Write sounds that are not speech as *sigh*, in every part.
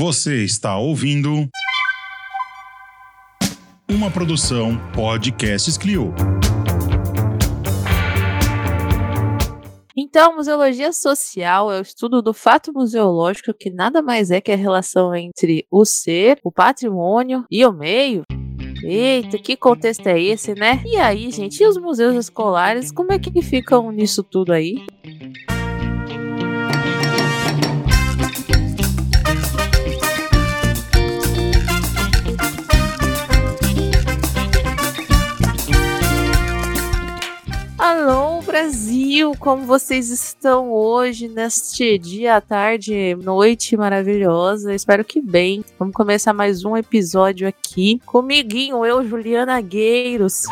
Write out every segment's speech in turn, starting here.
Você está ouvindo uma produção Podcasts Clio. Então, museologia social é o estudo do fato museológico que nada mais é que a relação entre o ser, o patrimônio e o meio. Eita, que contexto é esse, né? E aí, gente, e os museus escolares, como é que ficam nisso tudo aí? Hello. Brasil! Como vocês estão hoje, neste dia, tarde, noite maravilhosa? Espero que bem. Vamos começar mais um episódio aqui. Comiguinho, eu, Juliana Gueiros.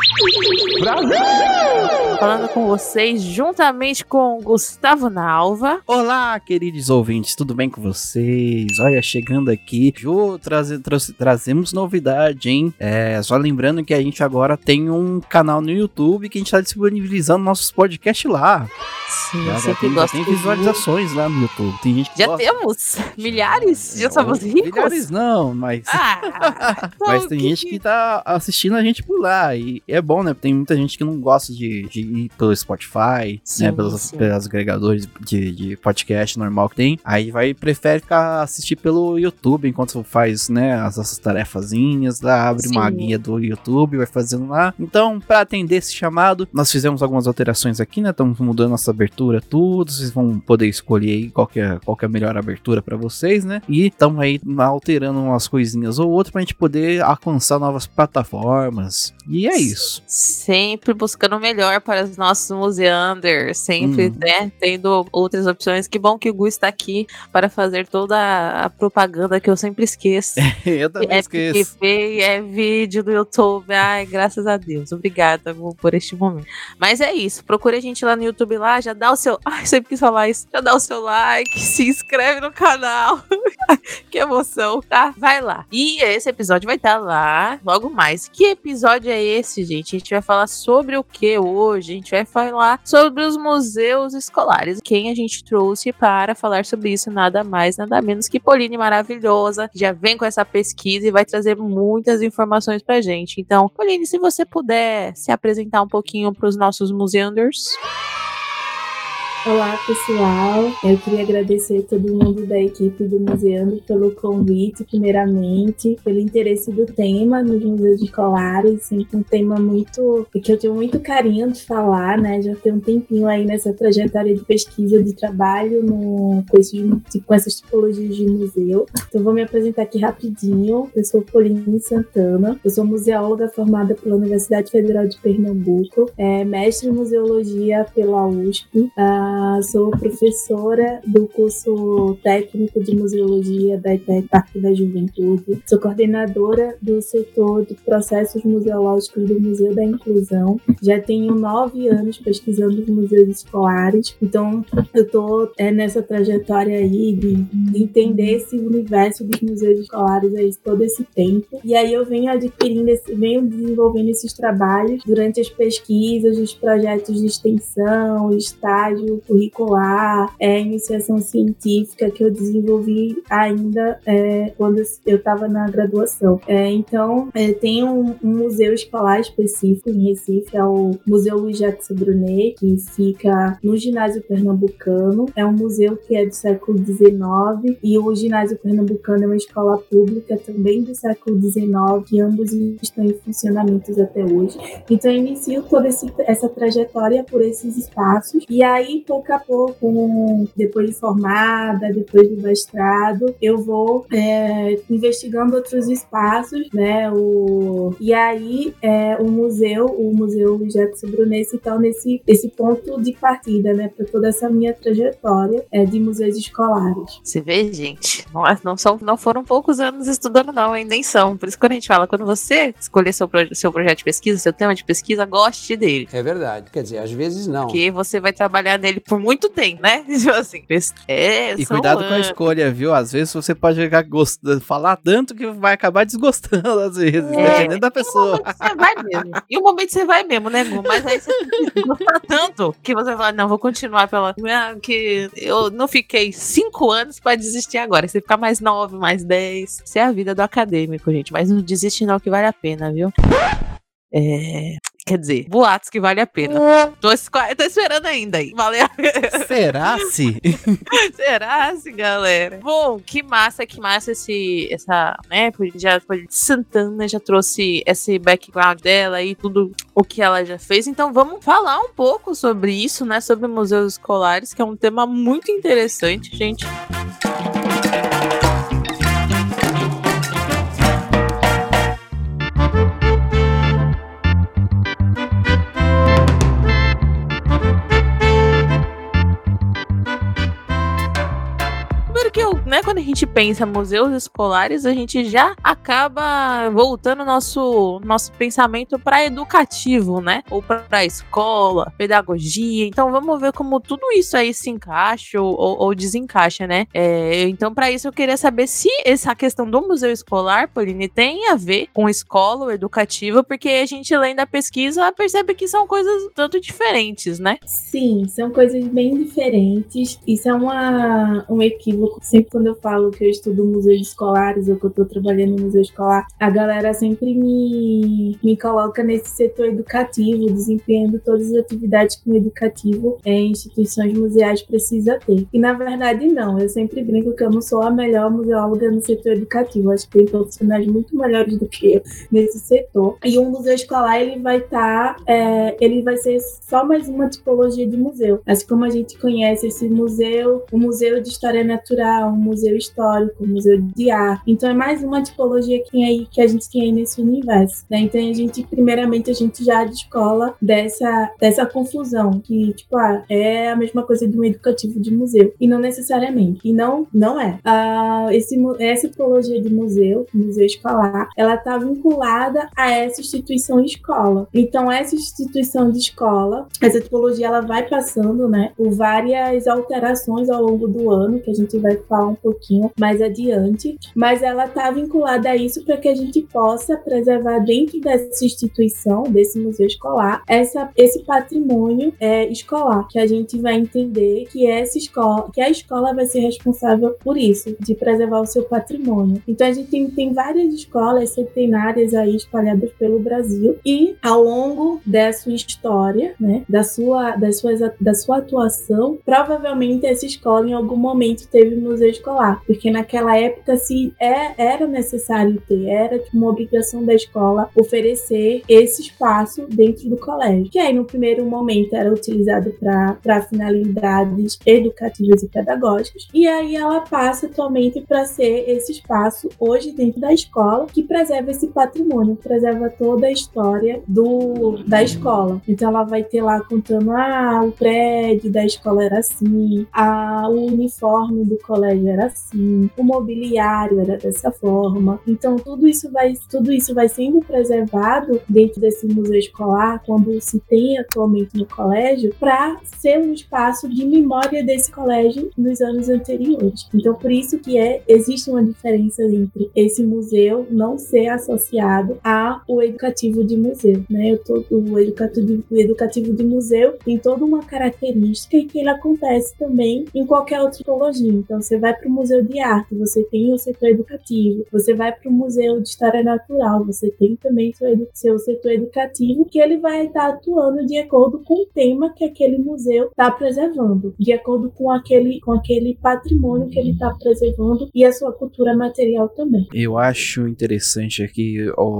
Brasil! Falando com vocês, juntamente com Gustavo Nalva. Olá, queridos ouvintes, tudo bem com vocês? Olha, chegando aqui, Ju, traze, trazemos novidade, hein? É, só lembrando que a gente agora tem um canal no YouTube que a gente está disponibilizando nossos podcasts lá. Sim, já, já tem, já tem visualizações lá no YouTube. Tem gente que já gosta. temos milhares, já somos ricos. Milhares não, mas Ah, *laughs* mas tem gente que tá assistindo a gente por lá e é bom, né? Tem muita gente que não gosta de, de ir pelo Spotify, Sim, né? Pelos, sim. pelos agregadores de, de podcast normal que tem. Aí vai prefere ficar assistir pelo YouTube enquanto faz, né? As nossas tarefazinhas lá, abre uma Sim. guia do YouTube, vai fazendo lá. Então, para atender esse chamado, nós fizemos algumas alterações aqui, né? Estamos mudando nossa abertura, tudo. Vocês vão poder escolher aí qual que é, qual que é a melhor abertura para vocês, né? E estamos aí alterando umas coisinhas ou outras pra gente poder alcançar novas plataformas. E é isso. Sempre buscando o melhor para os nossos museanders, sempre, Uhum. né, tendo outras opções. Que bom que o Gu está aqui para fazer toda a- propaganda que eu sempre esqueço. *laughs* Eu também É esqueço. É vídeo do YouTube. Ai, graças a Deus. Obrigada Gu, por este momento. Mas é isso. Procure a gente lá no YouTube lá, já dá o seu. *laughs* Ai, sempre quis falar isso. Já dá o seu like, se inscreve no canal. *laughs* que emoção, tá? Vai lá. E esse episódio vai estar lá logo mais. Que episódio é esse, gente? A gente vai falar sobre o que hoje? A gente vai falar sobre os museus escolares. Quem a gente trouxe para falar sobre isso, nada mais, nada menos que Pauline maravilhosa. Já vem com essa pesquisa e vai trazer muitas informações pra gente. Então, Pauline, se você puder se apresentar um pouquinho para os nossos museanders. Universe. Olá, pessoal. Eu queria agradecer todo mundo da equipe do Museando pelo convite, primeiramente, pelo interesse do tema nos museus escolares. Sempre um tema muito que eu tenho muito carinho de falar, né? Já tem um tempinho aí nessa trajetória de pesquisa de trabalho no, com, com essas tipologias de museu. Então, vou me apresentar aqui rapidinho. Eu sou Pauline Santana. Eu sou museóloga formada pela Universidade Federal de Pernambuco, é, mestre em museologia pela USP. Ah, sou professora do curso técnico de museologia da IPEC Parque da Juventude. Sou coordenadora do setor de processos museológicos do Museu da Inclusão. Já tenho nove anos pesquisando os museus escolares. Então, eu estou nessa trajetória aí de entender esse universo dos museus escolares aí todo esse tempo. E aí eu venho adquirindo, esse, venho desenvolvendo esses trabalhos durante as pesquisas, os projetos de extensão, estágio curricular, é, iniciação científica que eu desenvolvi ainda é, quando eu estava na graduação. É, então, é, tem um, um museu escolar específico em Recife, é o Museu Luiz Jacques Brunet, que fica no ginásio pernambucano. É um museu que é do século XIX e o ginásio pernambucano é uma escola pública também do século XIX e ambos estão em funcionamento até hoje. Então eu inicio toda esse, essa trajetória por esses espaços e aí pouco a pouco, depois de formada, depois do mestrado, eu vou é, investigando outros espaços, né? O, e aí é, o museu, o museu Jackson Brunet se torna esse, esse ponto de partida, né? Para toda essa minha trajetória é, de museus escolares. Você vê, gente, não, é- não, são, não foram poucos anos estudando, não, hein? Nem são. Por isso que quando a gente fala, quando você escolher seu, proje- seu projeto de pesquisa, seu tema de pesquisa, goste dele. É verdade. Quer dizer, às vezes não. Porque você vai trabalhar nele ele por muito tempo, né? *laughs* Tipo assim, é, E cuidado com a anos. escolha, viu? Às vezes você pode ficar gost... falar tanto que vai acabar desgostando, *laughs* às vezes, dependendo da pessoa. Você vai mesmo. E o momento você vai mesmo, né, Gu? Mas aí você *laughs* gosta tanto que você vai falar, não, vou continuar pela. Que eu não fiquei cinco anos pra desistir agora. Você ficar mais nove, mais dez. Isso é a vida do acadêmico, gente. Mas não desiste, não, que vale a pena, viu? É. Quer dizer, boatos que vale a pena. *laughs* Tô, tô esperando ainda aí. Valeu. *laughs* Será se? *laughs* Será, assim, galera? Bom, que massa, que massa esse, essa, né, já Santana já trouxe esse background dela e tudo o que ela já fez. Então vamos falar um pouco sobre isso, né, sobre museus escolares, que é um tema muito interessante, gente. Primeiro que eu, né, quando a gente pensa museus escolares, a gente já acaba voltando nosso nosso pensamento para educativo, né? Ou para escola, pedagogia. Então vamos ver como tudo isso aí se encaixa ou, ou- ou desencaixa, né? É, então para isso eu queria saber se essa questão do museu escolar, Pauline, tem a ver com escola ou educativa, porque a gente lendo a pesquisa percebe que são coisas tanto diferentes, né? Sim, são coisas bem diferentes. Isso é uma, um equívoco. Sempre quando eu falo que eu estudo museus escolares ou que eu estou trabalhando no museu escolar, a galera sempre me, me coloca nesse setor educativo, desempenhando todas as atividades que um educativo em instituições museais precisa ter. E na verdade, não. Eu sempre brinco que eu não sou a melhor museóloga no setor educativo. Acho que tem profissionais muito melhores do que eu nesse setor. E um museu escolar ele vai estar, ele vai ser só mais uma tipologia de museu. Assim como a gente conhece esse museu, o museu de história natural, um museu histórico, um museu de arte. Então é mais uma tipologia que, que a gente tem nesse universo. Né? Então a gente, primeiramente, a gente já descola dessa, dessa confusão que tipo ah, é a mesma coisa de um educativo de museu e não necessariamente. E não, não é. Ah, esse, essa tipologia de museu, museu escolar, ela está vinculada a essa instituição escola. Então essa instituição de escola, essa tipologia, ela vai passando, né, por várias alterações ao longo do ano que a gente vai falar um pouquinho mais adiante, mas ela está vinculada a isso para que a gente possa preservar dentro dessa instituição, desse museu escolar, essa, esse patrimônio é, escolar, que a gente vai entender que essa escola, que a escola vai ser responsável por isso, de preservar o seu patrimônio. Então a gente tem, tem várias escolas centenárias aí espalhadas pelo Brasil e ao longo da sua história, né, da sua, das suas, da sua atuação, provavelmente essa escola em algum momento teve museu escolar, porque naquela época se é, era necessário ter, era tipo, uma obrigação da escola oferecer esse espaço dentro do colégio, que aí no primeiro momento era utilizado para finalidades educativas e pedagógicas, e aí ela passa atualmente para ser esse espaço hoje dentro da escola que preserva esse patrimônio, preserva toda a história do, da escola. Então ela vai ter lá contando ah, o prédio da escola era assim, ah, o uniforme do colégio era assim, o mobiliário era dessa forma. Então tudo isso vai tudo isso vai sendo preservado dentro desse museu escolar quando se tem atualmente no colégio para ser um espaço de memória desse colégio nos anos anteriores. Então por isso que é existe uma diferença entre esse museu não ser associado ao educativo de museu, né? Eu tô, o, educativo, o educativo de museu tem toda uma característica e que ele acontece também em qualquer outra tipologia. Então você vai para o museu de arte, você tem o setor educativo. Você vai para o museu de história natural, você tem também seu, seu setor educativo que ele vai estar atuando de acordo com o tema que aquele museu está preservando, de acordo com aquele com aquele patrimônio que ele está preservando e a sua cultura material também. Eu acho interessante aqui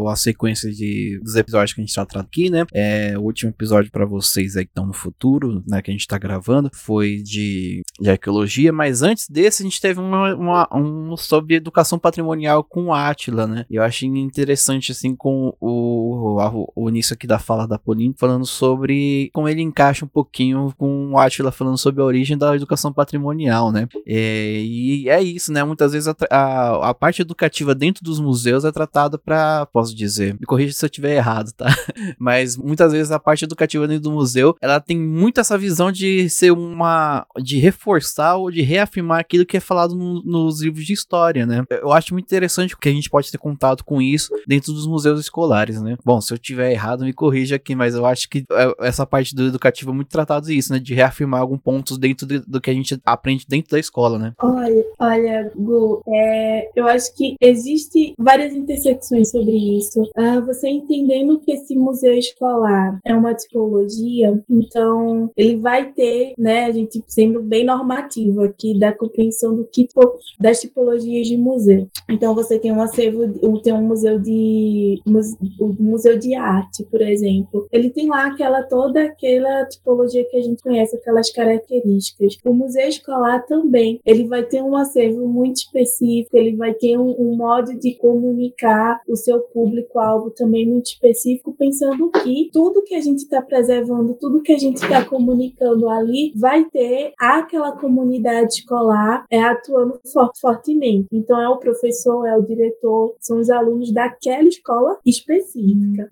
a sequência de, dos episódios que a gente tá tratando aqui, né? É, o último episódio pra vocês aí que estão no futuro, né? Que a gente tá gravando, foi de, de arqueologia, mas antes desse a gente teve uma, uma um sobre educação patrimonial com o Átila, né? Eu achei interessante, assim, com o, o, o início aqui da fala da Pauline, falando sobre como ele encaixa um pouquinho com o Átila falando sobre a origem da educação patrimonial, né? É, e é isso, né? Muitas vezes a, a, a, parte educativa dentro dos museus é tratada para, posso dizer, me corrija se eu estiver errado, tá? *laughs* Mas muitas vezes a parte educativa dentro do museu, ela tem muito essa visão de ser uma, de reforçar ou de reafirmar aquilo que é falado no, nos livros de história, né? Eu acho muito interessante que a gente pode ter contato com isso dentro dos museus escolares, né? Bom, se eu tiver errado, me corrija aqui, mas eu acho que é, essa parte do educativo é muito tratado isso, né? De reafirmar alguns pontos dentro do, do que a gente aprende dentro da escola, né? Olha, olha, Gu, é, eu acho que existe várias intersecções sobre isso. Uh, você entendendo que esse museu escolar é uma tipologia, então ele vai ter, né, a gente sendo bem normativo aqui da compreensão do tipo das tipologias de museu. Então você tem um acervo, tem um museu de o museu de arte, por exemplo. Ele tem lá aquela toda aquela tipologia que a gente conhece, aquelas características. O museu escolar também, ele vai ter um acervo muito específico, ele vai ter um, um modo de comunicar o seu público-alvo também muito específico, pensando que tudo que a gente está preservando, tudo que a gente está comunicando ali, vai ter aquela comunidade escolar é, atuando fortemente. Então, é o professor, é o diretor, são os alunos daquela escola específica.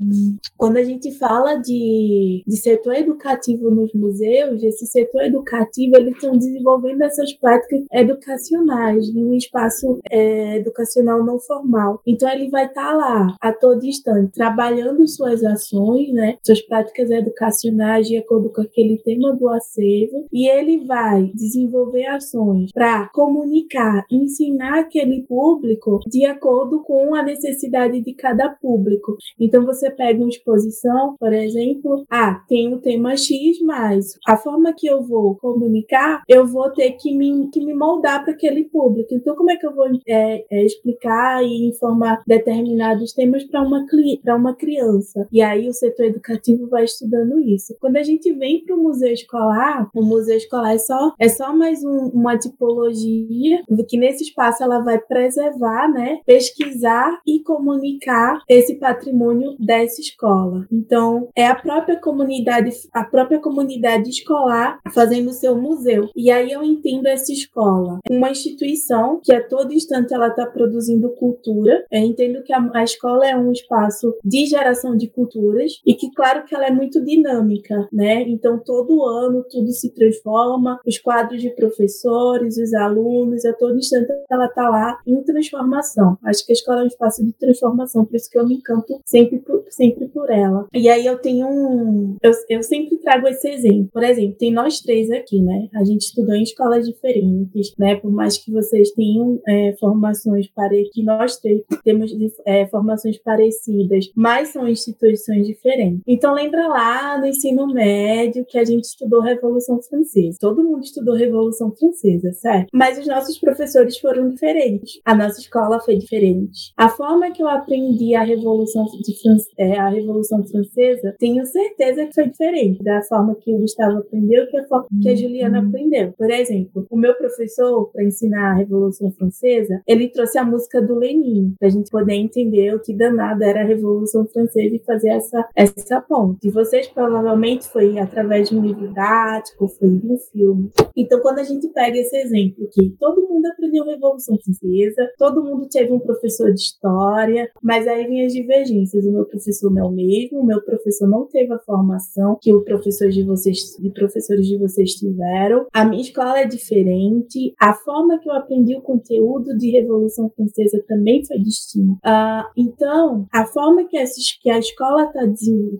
Quando a gente fala de, de setor educativo nos museus, esse setor educativo, eles estão desenvolvendo essas práticas educacionais em um espaço é, educacional não formal. Então, ele vai estar tá lá, a todo instante, trabalhando suas ações, né, suas práticas educacionais de acordo com aquele tema do acervo, e ele vai desenvolver ações para comunicar, ensinar aquele público de acordo com a necessidade de cada público. Então você pega uma exposição, por exemplo, ah, tem o tema X, mas a forma que eu vou comunicar, eu vou ter que me, que me moldar para aquele público. Então, como é que eu vou é, é, explicar e informar determinados temas para uma, uma criança? E aí o setor educativo vai estudando isso. Quando a gente vem para o museu escolar, o museu escolar é só, é só mais um, uma tipologia que nesse espaço ela vai preservar, né, pesquisar e comunicar esse patrimônio dessa escola. Então, é a própria comunidade, a própria comunidade escolar fazendo seu museu. E aí eu entendo essa escola, uma instituição que a todo instante ela está produzindo cultura. Eu entendo que a, a escola é um espaço de geração de culturas e que, claro, que ela é muito dinâmica, né? Então, todo ano tudo se transforma, os quadros de professores, os alunos, a todo instante ela está lá em transformação. Acho que a escola é um espaço de transformação, por isso que eu me encanto sempre por, sempre por ela. E aí eu tenho um. Eu, eu sempre trago esse exemplo. Por exemplo, tem nós três aqui, né? A gente estudou em escolas diferentes, né? Por mais que vocês tenham é, formações parecidas, que nós três temos é, formações parecidas, mas são instituições diferentes. Então lembra lá no ensino médio que a gente estudou Revolução Francesa. Todo mundo estudou Revolução Francesa, certo? Mas os nossos professores foram diferentes. A nossa escola foi diferente. A forma que eu aprendi a Revolução, é, a Revolução Francesa, tenho certeza que foi diferente da forma que o Gustavo aprendeu que a forma que a Juliana uhum. aprendeu. Por exemplo, o meu professor, para ensinar a Revolução Francesa, ele trouxe a música do Lenin, para a gente poder entender o que danado era a Revolução Francesa e fazer essa, essa ponte. E vocês provavelmente foi através de um livro didático, foi de um filme. Então, quando a gente pega esse exemplo que todo mundo aprendeu Revolução Francesa, todo mundo teve um professor de história, mas aí vem as divergências. O meu professor não é o mesmo, o meu professor não teve a formação que o professor de vocês, de professores de vocês tiveram. A minha escola é diferente, a forma que eu aprendi o conteúdo de Revolução Francesa também foi distinta. Uh, então, a forma que, essa, que a escola está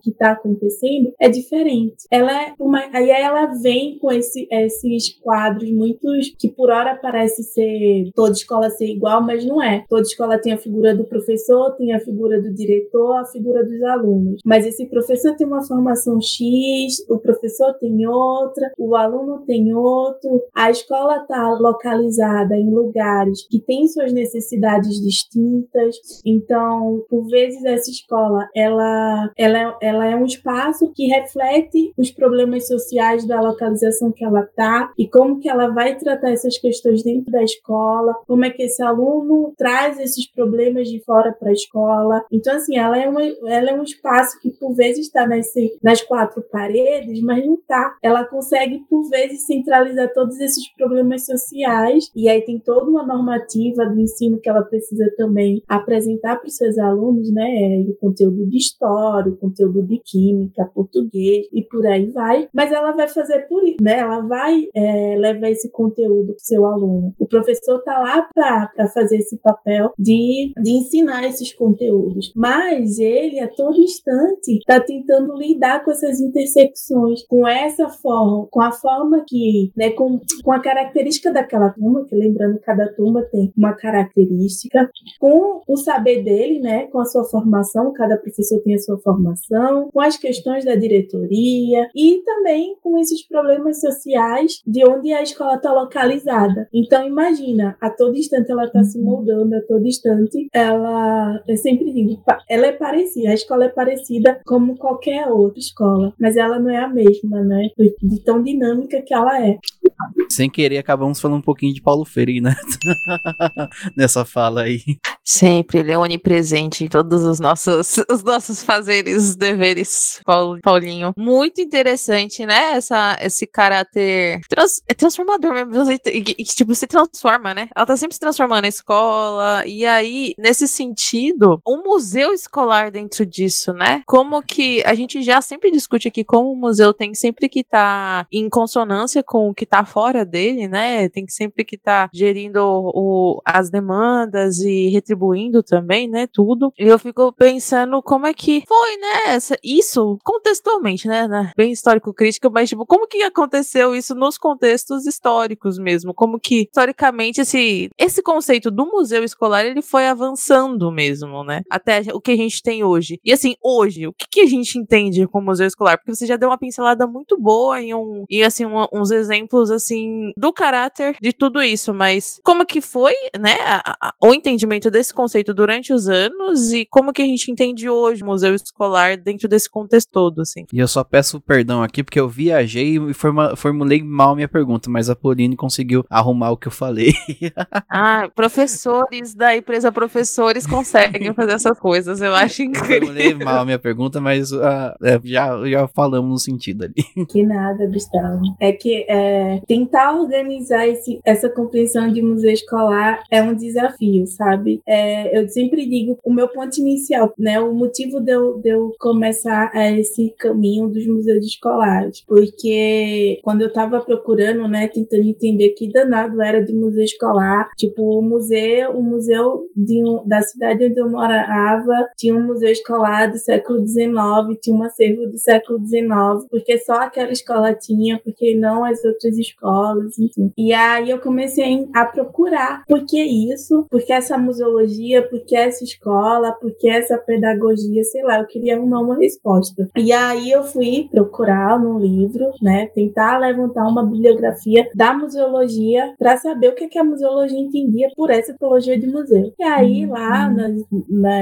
que está acontecendo é diferente. Ela é uma, aí ela vem com esse, esses quadros muitos que por hora parece ser toda escola ser igual, mas não é. Toda escola tem a figura do professor, tem a figura do diretor, a figura dos alunos. Mas esse professor tem uma formação X, o professor tem outra, o aluno tem outro. A escola está localizada em lugares que têm suas necessidades distintas. Então, por vezes essa escola, ela, ela, ela é um espaço que reflete os problemas sociais da localização que ela está e como que ela vai tratar essas questões dentro da escola como é que esse aluno traz esses problemas de fora para a escola. Então, assim, ela é, uma, ela é um espaço que por vezes está nas, nas quatro paredes, mas não está. Ela consegue, por vezes, centralizar todos esses problemas sociais, e aí tem toda uma normativa do ensino que ela precisa também apresentar para os seus alunos, né? O conteúdo de história, o conteúdo de química, português e por aí vai. Mas ela vai fazer por isso, né? Ela vai é, levar esse conteúdo para o seu aluno. O professor está lá para fazer esse papel de, de ensinar esses conteúdos. Mas ele, a todo instante, está tentando lidar com essas intersecções, com essa forma, com a forma que, né, com, com a característica daquela turma, que lembrando, cada turma tem uma característica, com o saber dele, né, com a sua formação, cada professor tem a sua formação, com as questões da diretoria e também com esses problemas sociais de onde a escola está localizada. Então, imagina, a todo instante ela está se moldando, a todo instante ela, eu sempre digo, ela é parecida, a escola é parecida como qualquer outra escola, mas ela não é a mesma, né? De tão dinâmica que ela é. Sem querer, acabamos falando um pouquinho de Paulo Freire, né? *laughs* Nessa fala aí. Sempre, ele é onipresente em todos os nossos, *laughs* os nossos fazeres, deveres, Paulinho. Muito interessante, né? Essa, esse caráter trans, é transformador mesmo. E, tipo, se transforma, né? Ela tá sempre se transformando na escola. E aí, nesse sentido, um museu escolar dentro disso, né? Como que a gente já sempre discute aqui como o museu tem sempre que estar tá em consonância com o que fora dele, né? Tem que sempre que estar tá gerindo o, as demandas e retribuindo também, né? Tudo. E eu fico pensando como é que foi, né? Essa, isso, contextualmente, né? né bem histórico-crítica, mas tipo, como que aconteceu isso nos contextos históricos mesmo? Como que, historicamente, esse, esse conceito do museu escolar, ele foi avançando mesmo, né? Até o que a gente tem hoje. E assim, hoje, o que, que a gente entende como museu escolar? Porque você já deu uma pincelada muito boa em um, e assim, um, uns exemplos assim do caráter de tudo isso, mas como que foi, né, a, a, o entendimento desse conceito durante os anos e como que a gente entende hoje o museu escolar dentro desse contexto todo, assim. E eu só peço perdão aqui porque eu viajei e forma, formulei mal minha pergunta, mas a Pauline conseguiu arrumar o que eu falei. *laughs* ah, professores da empresa Professores conseguem fazer essas coisas, eu acho incrível. Eu formulei mal a minha pergunta, mas uh, já, já falamos no sentido ali. Que nada, Gustavo. É que é, tentar organizar esse, essa compreensão de museu escolar é um desafio, sabe? É, eu sempre digo, o meu ponto inicial, né, o motivo de eu, de eu começar esse caminho dos museus escolares, porque quando eu estava procurando, né, tentando entender que danado era de museu escolar, tipo, o museu, o museu de da cidade onde eu morava tinha um museu escolar do século XIX, tinha um acervo do século XIX, porque só aquela escola tinha, porque não as outras escolas, enfim. E aí eu comecei a procurar por que isso, por que essa museologia, por que essa escola, por que essa pedagogia, sei lá, eu queria arrumar uma resposta. E aí eu fui procurar no livro, né, tentar levantar uma bibliografia da museologia para saber o que, que a museologia entendia por essa tipologia de museu. E aí lá uhum. nas, na,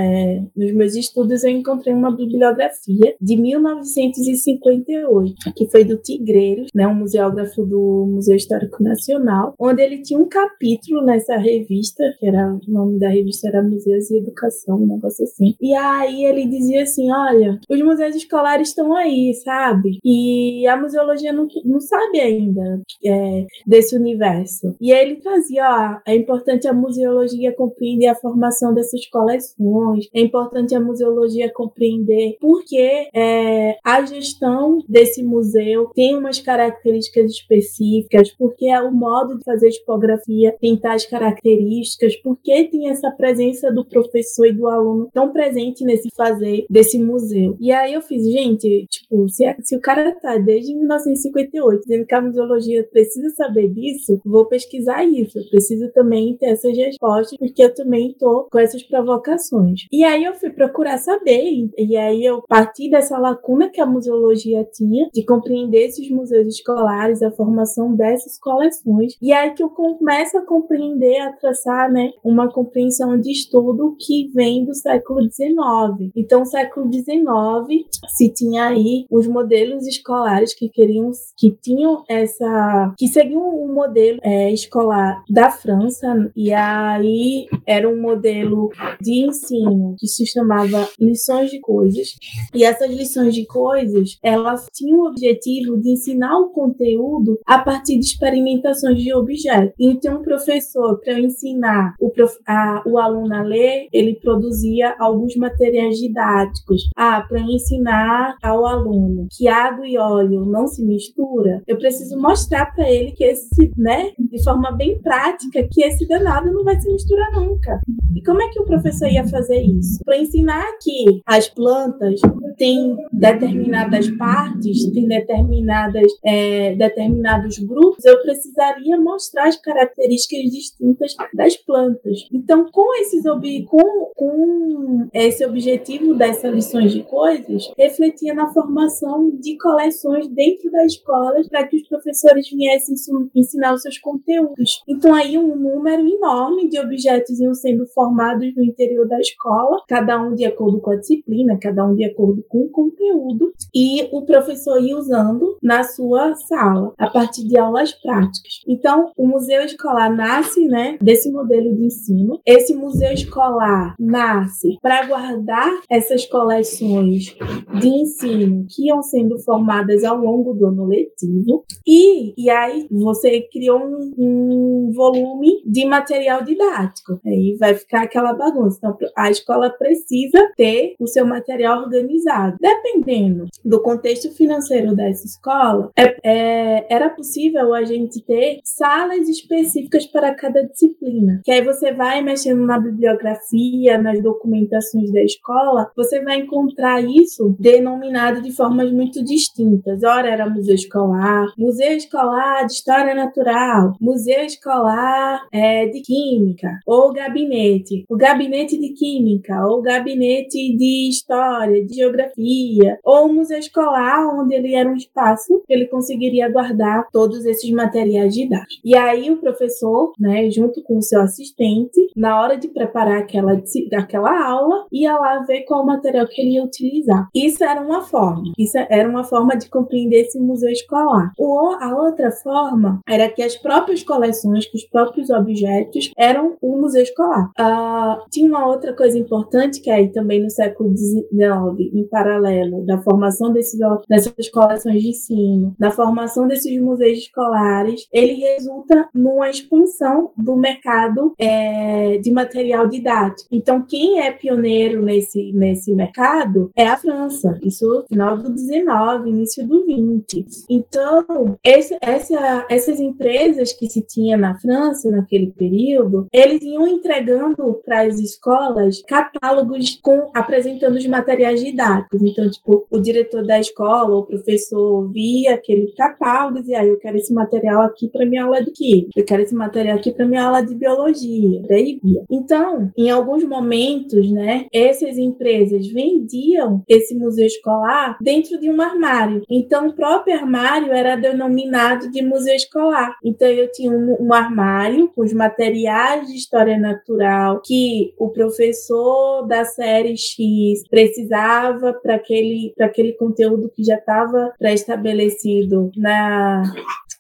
nos meus estudos eu encontrei uma bibliografia de 1958, que foi do Tigreiros, né, um museógrafo do Museu Histórico Nacional, onde ele tinha um capítulo nessa revista, que era o nome da revista era Museus e Educação, um negócio assim. E aí ele dizia assim: olha, os museus escolares estão aí, sabe? E a museologia não, não sabe ainda é, desse universo. E aí ele trazia: ó, é importante a museologia compreender a formação dessas coleções, é importante a museologia compreender porque é, a gestão desse museu tem umas características específicas, porque é o modo de fazer tipografia tem tais características, porque tem essa presença do professor e do aluno tão presente nesse fazer desse museu. E aí eu fiz, gente, tipo, se, se o cara tá desde 1958 dizendo que a museologia precisa saber disso, vou pesquisar isso. Eu preciso também ter essas respostas, porque eu também tô com essas provocações. E aí eu fui procurar saber, e aí eu parti dessa lacuna que a museologia tinha de compreender esses museus escolares, a formação dessas coleções. E aí que eu começo a compreender, a traçar, né, uma compreensão de estudo que vem do século XIX. Então, século XIX se tinha aí os modelos escolares que queriam, que tinham essa, que seguiam o modelo é, escolar da França e aí era um modelo de ensino que se chamava lições de coisas e essas lições de coisas elas tinham o objetivo de ensinar o conteúdo a partir de experimentações de objetos. Então, o professor para ensinar o, prof, a, o aluno a ler, ele produzia alguns materiais didáticos. Ah, para ensinar ao aluno que água e óleo não se mistura, eu preciso mostrar para ele que esse, né, de forma bem prática, que esse danado não vai se misturar nunca. E como é que o professor ia fazer isso? Para ensinar que as plantas têm determinadas partes, têm determinadas, é, determinados grupos, eu precisaria mostrar as características distintas das plantas. Então, com esses com, com esse objetivo dessas lições de coisas, refletia na formação de coleções dentro da escola para que os professores viessem ensinar os seus conteúdos. Então, aí um número enorme de objetos iam sendo formados no interior da escola, cada um de acordo com a disciplina, cada um de acordo com o conteúdo, e o professor ia usando na sua sala, a partir de aulas práticas. Então, o museu escolar nasce né, desse modelo de ensino. Esse museu escolar nasce para guardar essas coleções de ensino que iam sendo formadas ao longo do ano letivo. E, e aí você criou um, um volume de material didático. Aí vai ficar aquela bagunça. Então, a escola precisa ter o seu material organizado. Dependendo do contexto financeiro dessa escola, é, é, era possível a gente ter salas específicas para cada disciplina. Que aí você vai mexendo na bibliografia, nas documentações da escola, você vai encontrar isso denominado de formas muito distintas. Ora era museu escolar, museu escolar de história natural, museu escolar é, de química, ou gabinete, o gabinete de química, ou gabinete de história, de geografia, ou museu escolar, onde ele era um espaço que ele conseguiria guardar todos esses materiais didáticos. E aí o professor, né, junto com o seu assistente, na hora de preparar aquela, aquela aula, ia lá ver qual material que ele ia utilizar. Isso era uma forma. Isso era uma forma de compreender esse museu escolar. Ou a outra forma era que as próprias coleções, que os próprios objetos eram o museu escolar. Uh, tinha uma outra coisa importante que aí também no século XIX, em paralelo da formação desses, dessas coleções de ensino, da formação desses museus escolares, ele resulta numa expansão do mercado é, de material didático. Então, quem é pioneiro nesse, nesse mercado é a França. Isso final do 19, início do 20. Então, esse, essa, essas empresas que se tinha na França naquele período, eles iam entregando para as escolas catálogos com apresentando os materiais didáticos. Então, tipo, o diretor da escola, o professor via aquele catálogo e ah, eu quero esse material aqui para minha aula de química, eu quero esse material aqui para minha aula de biologia. Daí via. Então, em alguns momentos, né, essas empresas vendiam esse museu escolar dentro de um armário. Então, o próprio armário era denominado de museu escolar. Então, eu tinha um, um armário com os materiais de história natural que o professor da série X precisava para aquele, aquele conteúdo que já estava pré-estabelecido na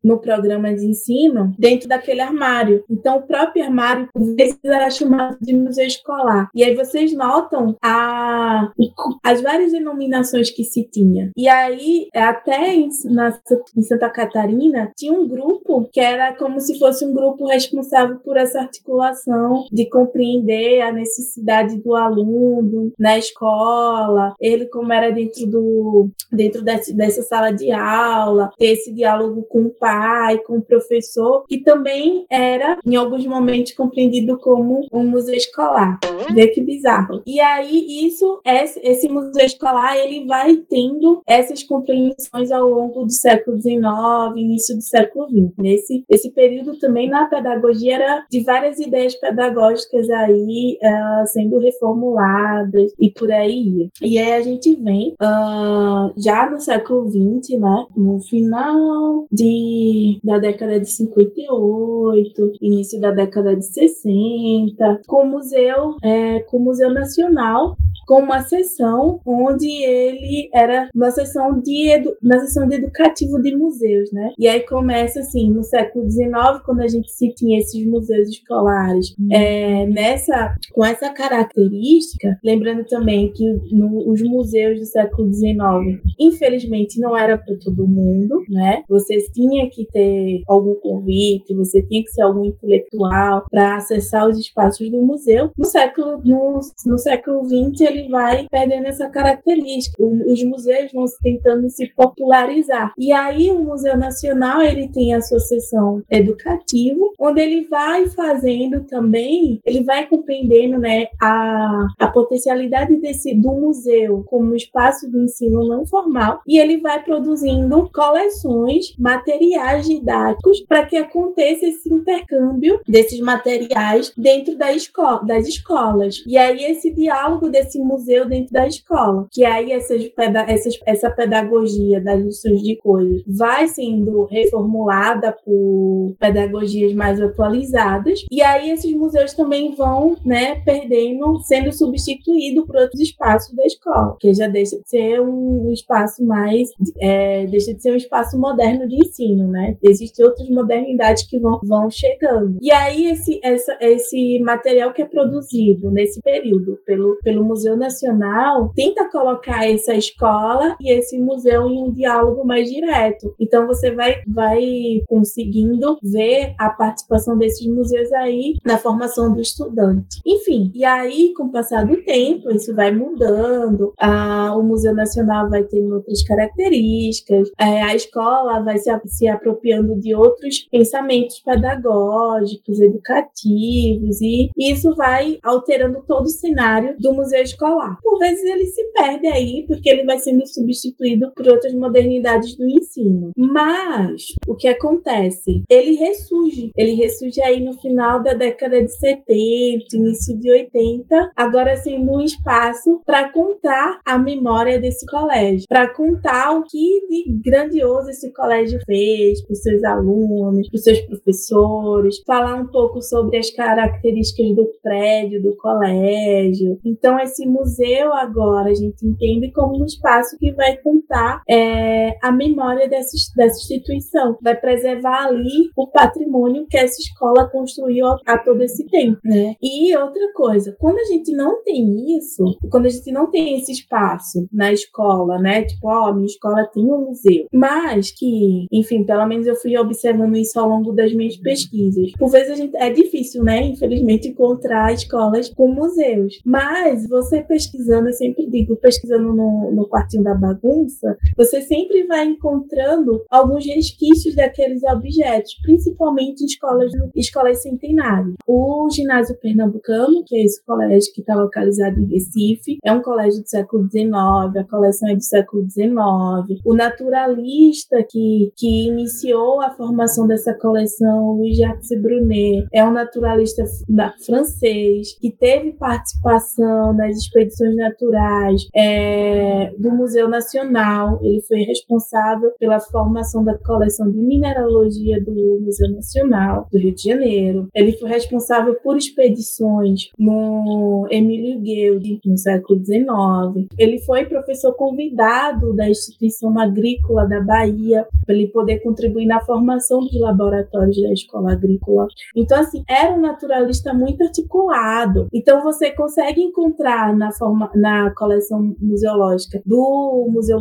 no programa de ensino dentro daquele armário. Então, o próprio armário, por vezes, era chamado de museu escolar. E aí vocês notam a, as várias denominações que se tinha. E aí, até em, na, em Santa Catarina, tinha um grupo que era como se fosse um grupo responsável por essa articulação de compreender a necessidade do aluno na escola, ele como era dentro do dentro desse, dessa sala de aula, ter esse diálogo com o pai pai, com o professor, que também era, em alguns momentos, compreendido como um museu escolar. Vê que bizarro. E aí, isso, esse museu escolar, ele vai tendo essas compreensões ao longo do século XIX, início do século XX. Nesse esse período também na pedagogia era de várias ideias pedagógicas aí uh, sendo reformuladas e por aí. E aí a gente vem uh, já no século XX, né, no final de da década de 58, início da década de 60, com o Museu, é, com o Museu Nacional com uma sessão onde ele era uma sessão de edu, na sessão de educativo de museus, né? E aí começa assim no século XIX quando a gente se tinha esses museus escolares hum. é, nessa com essa característica, lembrando também que no, os museus do século XIX, infelizmente não era para todo mundo, né? Você tinha que ter algum convite, você tinha que ser algum intelectual para acessar os espaços do museu. No século no, no século XX ele vai perdendo essa característica. Os museus vão tentando se popularizar. E aí o Museu Nacional ele tem a sua seção educativa, onde ele vai fazendo também, ele vai compreendendo, né, a, a potencialidade desse do museu como espaço de ensino não formal e ele vai produzindo coleções, materiais didáticos para que aconteça esse intercâmbio desses materiais dentro da escola, das escolas. E aí esse diálogo desse museu dentro da escola. Que aí essas, essas, essa pedagogia das lições de coisas vai sendo reformulada por pedagogias mais atualizadas. E aí esses museus também vão, né, perdendo, sendo substituídos por outros espaços da escola, que já deixa de ser um espaço mais, é, deixa de ser um espaço moderno de ensino, né? Existem outras modernidades que vão, vão chegando. E aí esse, essa, esse material que é produzido nesse período pelo, pelo Museu Nacional tenta colocar essa escola e esse museu em um diálogo mais direto. Então você vai, vai conseguindo ver a participação desses museus aí na formação do estudante. Enfim, e aí com o passar do tempo isso vai mudando. Ah, o Museu Nacional vai tendo outras características. É, a escola vai se, se apropriando de outros pensamentos pedagógicos, educativos e isso vai alterando todo o cenário do museu escolar. Por vezes ele se perde aí, porque ele vai sendo substituído por outras modernidades do ensino. Mas o que acontece? Ele ressurge. Ele ressurge aí no final da década de 70, início de 80, agora sendo um espaço para contar a memória desse colégio, para contar o que de grandioso esse colégio fez para os seus alunos, para os seus professores, falar um pouco sobre as características do prédio, do colégio. Então, esse museu agora a gente entende como um espaço que vai contar é, a memória dessa, dessa instituição, vai preservar ali o patrimônio que essa escola construiu a todo esse tempo, né? E outra coisa, quando a gente não tem isso, quando a gente não tem esse espaço na escola, né? Tipo, ó, oh, minha escola tem um museu, mas que, enfim, pelo menos eu fui observando isso ao longo das minhas pesquisas. Por vezes a gente é difícil, né? Infelizmente encontrar escolas com museus, mas você pesquisando, eu sempre digo, pesquisando no, no quartinho da bagunça, você sempre vai encontrando alguns resquícios daqueles objetos, principalmente em escolas, escolas centenárias. O ginásio pernambucano, que é esse colégio que está localizado em Recife, é um colégio do século XIX, a coleção é do século XIX. O naturalista que, que iniciou a formação dessa coleção, Louis Jacques Brunet, é um naturalista francês que teve participação nas expedições naturais é, do Museu Nacional. Ele foi responsável pela formação da coleção de mineralogia do Museu Nacional do Rio de Janeiro. Ele foi responsável por expedições no Emílio Guilde, no século XIX. Ele foi professor convidado da instituição agrícola da Bahia para ele poder contribuir na formação dos laboratórios da escola agrícola. Então, assim, era um naturalista muito articulado. Então, você consegue encontrar na, forma, na coleção museológica do Museu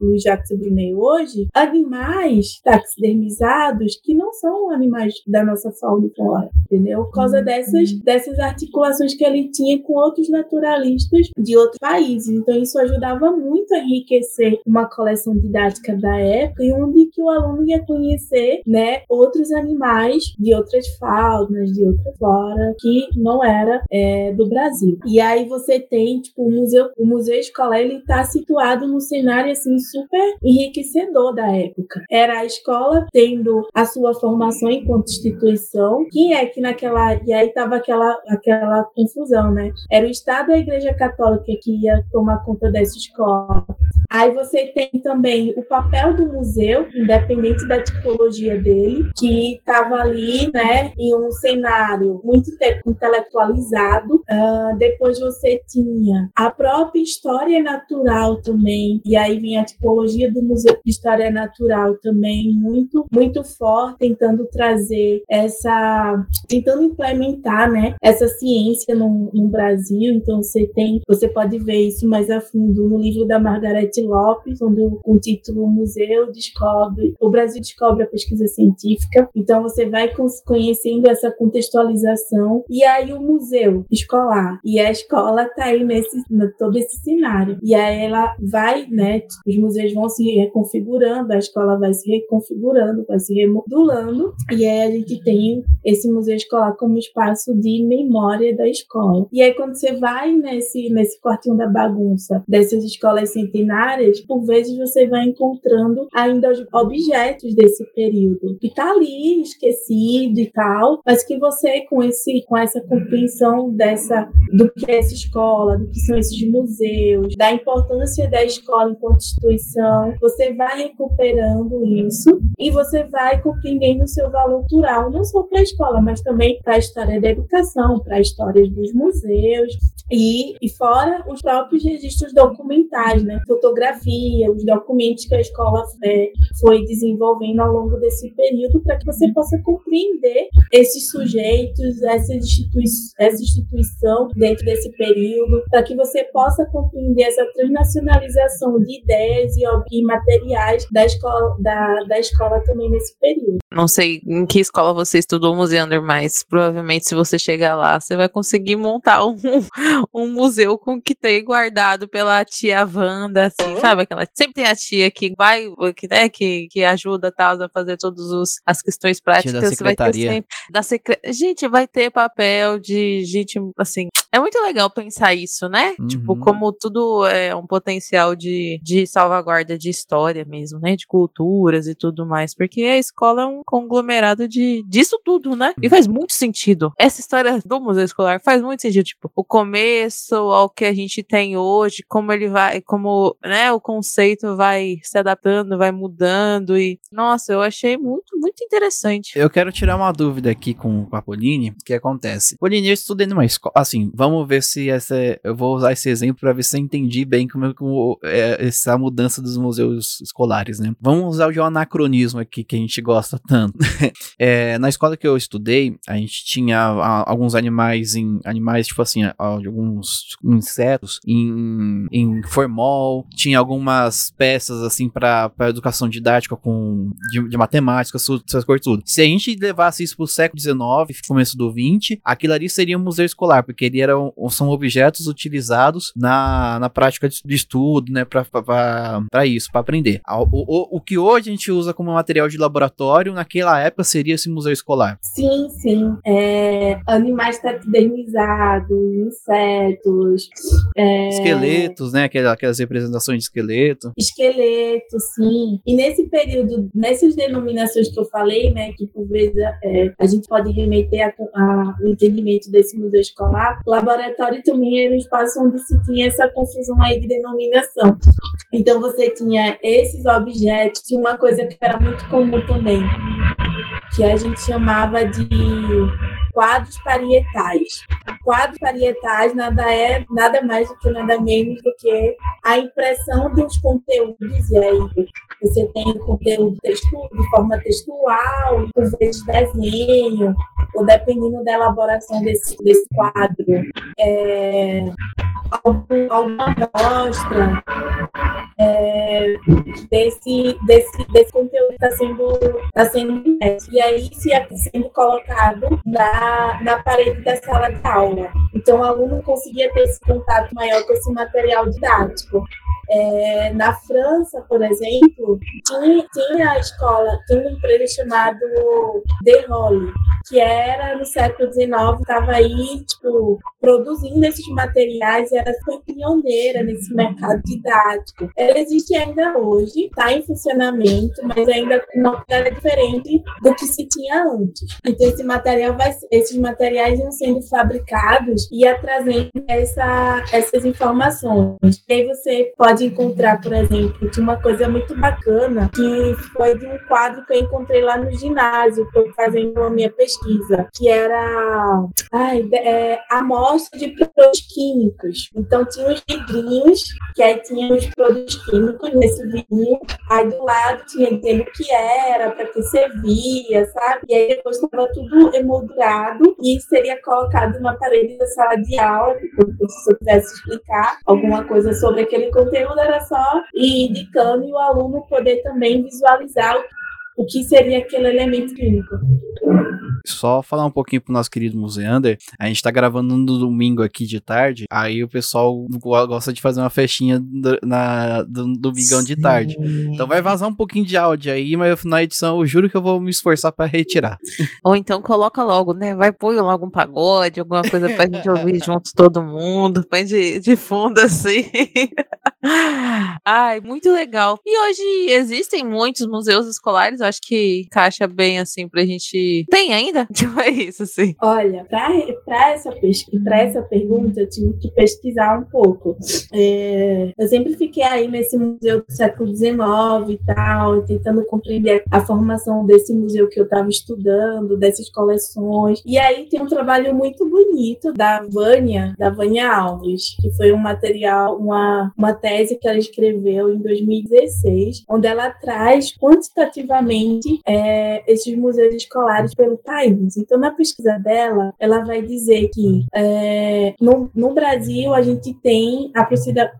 Luiz Jacques Brunet hoje, animais taxidermizados que não são animais da nossa fauna e flora, entendeu? Por causa uhum. dessas, dessas articulações que ele tinha com outros naturalistas de outros países. Então, isso ajudava muito a enriquecer uma coleção didática da época e onde que o aluno ia conhecer, né, outros animais de outras faunas, de outra flora, que não era é, do Brasil. E aí você tem, tipo, o museu, o museu escolar, ele tá situado num cenário, assim, super enriquecedor da época. Era a escola tendo a sua formação enquanto instituição, que é que naquela, e aí tava aquela, aquela confusão, né? Era o Estado e a Igreja Católica que ia tomar conta dessa escola. Aí você tem também o papel do museu, independente da tipologia dele, que estava ali, né, em um cenário muito intelectualizado. Uh, depois você tinha a própria história natural também, e aí vem a tipologia do Museu de História Natural também muito, muito forte, tentando trazer essa, tentando implementar, né, essa ciência no, no Brasil. Então você tem, você pode ver isso mais a fundo no livro da Margaret Lopes, onde com o título Museu descobre, o Brasil descobre a pesquisa científica. Então você vai conhecendo essa contextualização e aí o museu escolar e a escola tá aí nesse todo esse cenário. E aí ela vai, né, os museus vão se reconfigurando, a escola vai se reconfigurando, vai se remodulando e aí a gente tem esse museu escolar como espaço de memória da escola. E aí quando você vai nesse nesse quartinho da bagunça dessas escolas centenárias, por vezes você vai encontrando ainda os objetos desse período que tá ali esquecido e tal, mas que você com esse com essa compreensão dessa do que é essa escola, do que são esses museus, da importância da escola enquanto instituição, você vai recuperando isso e você vai compreendendo o seu valor cultural, não só para a escola, mas também para a história da educação, para a história dos museus, e, e fora os próprios registros documentais, né? Fotografia, os documentos que a escola é, foi desenvolvendo ao longo desse período para que você possa compreender esses sujeitos, essa, institui essa instituição dentro desse período, para que você possa compreender essa transnacionalização de ideias e, e materiais da escola, da, da escola também nesse período. Não sei em que escola você estudou, Museander, mas provavelmente se você chegar lá, você vai conseguir montar um, um museu com o que tem guardado pela tia Wanda, assim, sabe? Aquela, sempre tem a tia que vai, que, né, que, que ajuda tal, a fazer todas as questões práticas. Da secretaria. Vai ter sempre, da secre... Gente, vai ter papel de gente, assim, é muito legal pensar isso, né? Tipo, uhum. Tipo, como tudo é um potencial de, de salvaguarda de história mesmo, né? De culturas e tudo mais. Porque a escola é um conglomerado de disso tudo, né? E faz muito sentido. Essa história do museu escolar faz muito sentido. Tipo, o começo ao que a gente tem hoje, como ele vai, como, né, o conceito vai se adaptando, vai mudando. E, nossa, eu achei muito, muito interessante. Eu quero tirar uma dúvida aqui com, com a Pauline. O que acontece? Pauline, eu estudei numa escola. Assim, Vamos ver se essa. Eu vou usar esse exemplo para ver se eu entendi bem como, como é essa mudança dos museus escolares, né? Vamos usar o anacronismo aqui que a gente gosta tanto. *laughs* é, na escola que eu estudei, a gente tinha alguns animais em animais tipo assim, alguns insetos em, em formol, tinha algumas peças assim para educação didática com de, de matemática, essas coisas tudo. Se a gente levasse isso pro século XIX, começo do 20, aquilo ali seria um museu escolar, porque ele era eram, são objetos utilizados na, na prática de, de estudo, né, para isso, para aprender. O, o, o que hoje a gente usa como material de laboratório, naquela época seria esse museu escolar. Sim, sim. É, animais taxidermizados, insetos. É... Esqueletos, né, aquelas, aquelas representações de esqueleto. Esqueleto, sim. E nesse período, nessas denominações que eu falei, né, que por vezes é, a gente pode remeter ao entendimento desse museu escolar, lá laboratório também era um espaço onde se tinha essa confusão aí de denominação. Então você tinha esses objetos, tinha uma coisa que era muito comum também, que a gente chamava de quadros parietais. Quadros parietais nada é nada mais do que nada menos do que a impressão dos conteúdos e aí você tem o conteúdo textu, de forma textual, por vezes desenho, ou dependendo da elaboração desse, desse quadro, é, alguma mostra é, desse, desse, desse conteúdo que está sendo, tá sendo E aí se é sendo colocado na, na parede da sala de aula. Então o aluno conseguia ter esse contato maior com esse material didático. É, na França, por exemplo, tinha, tinha a escola, tinha uma empresa chamada De Rolly, que era no século XIX, estava aí, tipo, produzindo esses materiais e era super pioneira nesse mercado didático. Ela existe ainda hoje, está em funcionamento, mas ainda não era diferente do que se tinha antes. Então, esse material vai, esses materiais iam sendo fabricados e trazendo essa, essas informações. E aí você pode encontrar, por exemplo, de uma coisa muito bacana que foi de um quadro que eu encontrei lá no ginásio, eu fazendo a minha pesquisa, que era ai, é, amostra de produtos químicos. Então tinha os vidrinhos, que aí tinha os produtos químicos nesse vidrinho, aí do lado tinha dizendo o que era, para que servia, sabe? E aí depois estava tudo emoldurado e seria colocado na parede da sala de aula, se o professor quisesse explicar alguma coisa sobre aquele conteúdo, era só ir indicando e o aluno poder também visualizar o que seria aquele elemento químico. Só falar um pouquinho pro nosso querido Museander. A gente tá gravando no domingo aqui de tarde. Aí o pessoal gosta de fazer uma festinha do, na, do domingão de tarde. Então vai vazar um pouquinho de áudio aí, mas na edição eu juro que eu vou me esforçar para retirar. Ou então coloca logo, né? Vai pôr logo um pagode, alguma coisa pra gente ouvir *laughs* juntos todo mundo. Põe de, de fundo assim. *laughs* Ai, muito legal. E hoje existem muitos museus escolares, eu acho que encaixa bem assim pra gente. Tem ainda? *laughs* Tipo, é isso, assim. Olha, pra, pra, essa, pra essa pergunta, eu tive que pesquisar um pouco. É, eu sempre fiquei aí nesse museu do século XIX e tal, tentando compreender a formação desse museu que eu estava estudando, dessas coleções. E aí tem um trabalho muito bonito da Vânia, da Vânia Alves, que foi um material, uma, uma tese que ela escreveu em 2016, onde ela traz quantitativamente é, esses museus escolares pelo país. Então, na pesquisa dela, ela vai dizer que é, no, no Brasil a gente tem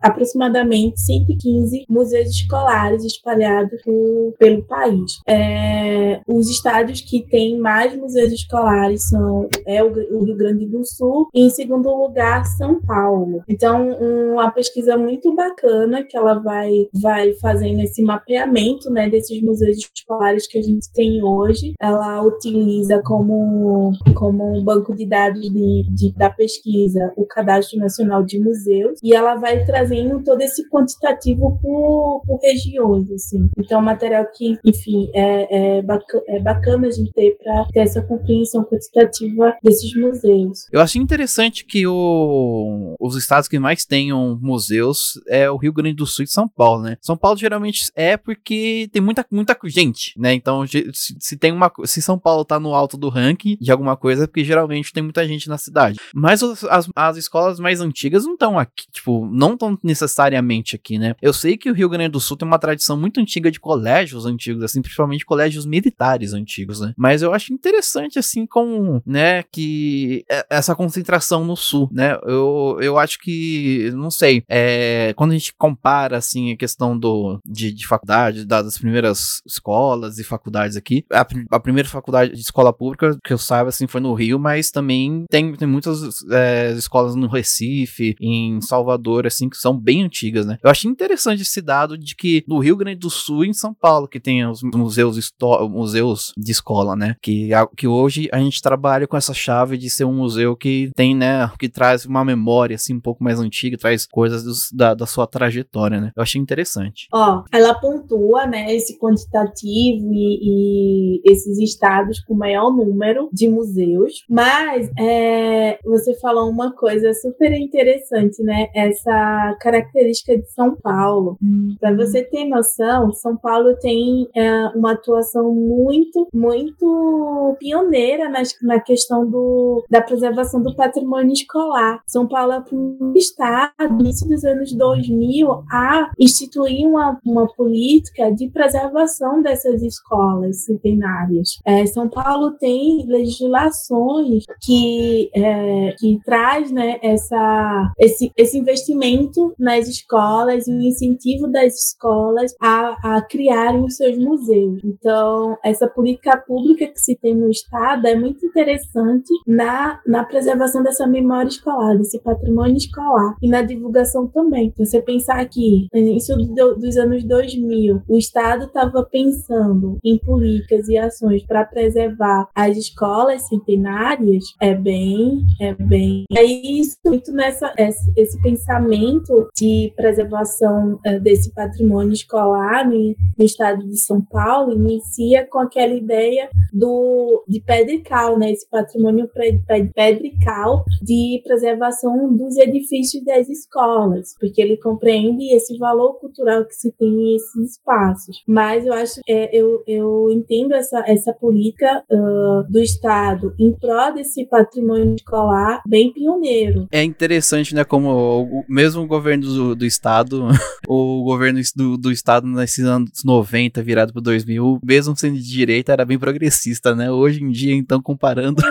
aproximadamente 115 museus escolares espalhados por, pelo país. É, os estados que têm mais museus escolares são é o, Rio Grande do Sul e, em segundo lugar, São Paulo. Então, uma pesquisa muito bacana bacana que ela vai, vai fazendo esse mapeamento né, desses museus escolares que a gente tem hoje. Ela utiliza como, como um banco de dados de, de, da pesquisa o Cadastro Nacional de Museus e ela vai trazendo todo esse quantitativo por, por regiões. Assim. Então, é um material que, enfim, é, é, bacana, é bacana a gente ter para ter essa compreensão quantitativa desses museus. Eu acho interessante que o, os estados que mais tenham museus é o Rio Grande do Sul e São Paulo, né? São Paulo geralmente é porque tem muita, muita gente, né? Então, se, tem uma. Se São Paulo tá no alto do ranking de alguma coisa, é porque geralmente tem muita gente na cidade. Mas as, as escolas mais antigas não estão aqui, tipo, não estão necessariamente aqui, né? Eu sei que o Rio Grande do Sul tem uma tradição muito antiga de colégios antigos, assim, principalmente colégios militares antigos, né? Mas eu acho interessante, assim, com, né, que é, essa concentração no sul, né? Eu, eu acho que, não sei, é, quando a gente compara, assim, a questão do, de, de faculdade, das primeiras escolas e faculdades aqui, a, a, primeira faculdade de escola pública, que eu saiba, assim, foi no Rio, mas também tem, tem muitas é, escolas no Recife, em Salvador, assim, que são bem antigas, né? Eu achei interessante esse dado de que no Rio Grande do Sul em São Paulo, que tem os museus, museus de escola, né? Que, que hoje a gente trabalha com essa chave de ser um museu que tem, né, que traz uma memória, assim, um pouco mais antiga, traz coisas dos, da, da sua trajetória, né? Eu achei interessante. Ó, ela pontua, né, esse quantitativo e, e esses estados com maior número de museus, mas é, você falou uma coisa super interessante, né? Essa característica de São Paulo. Hum. Para você ter noção, São Paulo tem é, uma atuação muito, muito pioneira na, na questão do, da preservação do patrimônio escolar. São Paulo é o primeiro estado, no início dos anos 2000, a instituir uma, uma política de preservação dessas escolas centenárias. É, São Paulo tem legislações que, é, que traz né, essa, esse, esse investimento nas escolas e o incentivo das escolas a, a criarem os seus museus. Então, essa política pública que se tem no Estado é muito interessante na, na preservação dessa memória escolar, desse patrimônio escolar e na divulgação também. Você pensa pensar que no início do, dos anos 2000, o Estado estava pensando em políticas e ações para preservar as escolas centenárias, é bem, é bem. É isso muito nessa esse, pensamento de preservação é, desse patrimônio escolar no, no, estado de São Paulo inicia com aquela ideia do de pedrical, né? Esse patrimônio pedrical de preservação dos edifícios das escolas, porque ele compreende esse valor cultural que se tem nesses espaços. Mas eu acho, é, eu, eu entendo essa, essa política uh, do Estado em prol desse patrimônio escolar bem pioneiro. É interessante, né, como o, mesmo o governo do, do Estado, *laughs* o governo do, do Estado nesses anos 90, virado para 2000, mesmo sendo de direita, era bem progressista, né? Hoje em dia, então, comparando,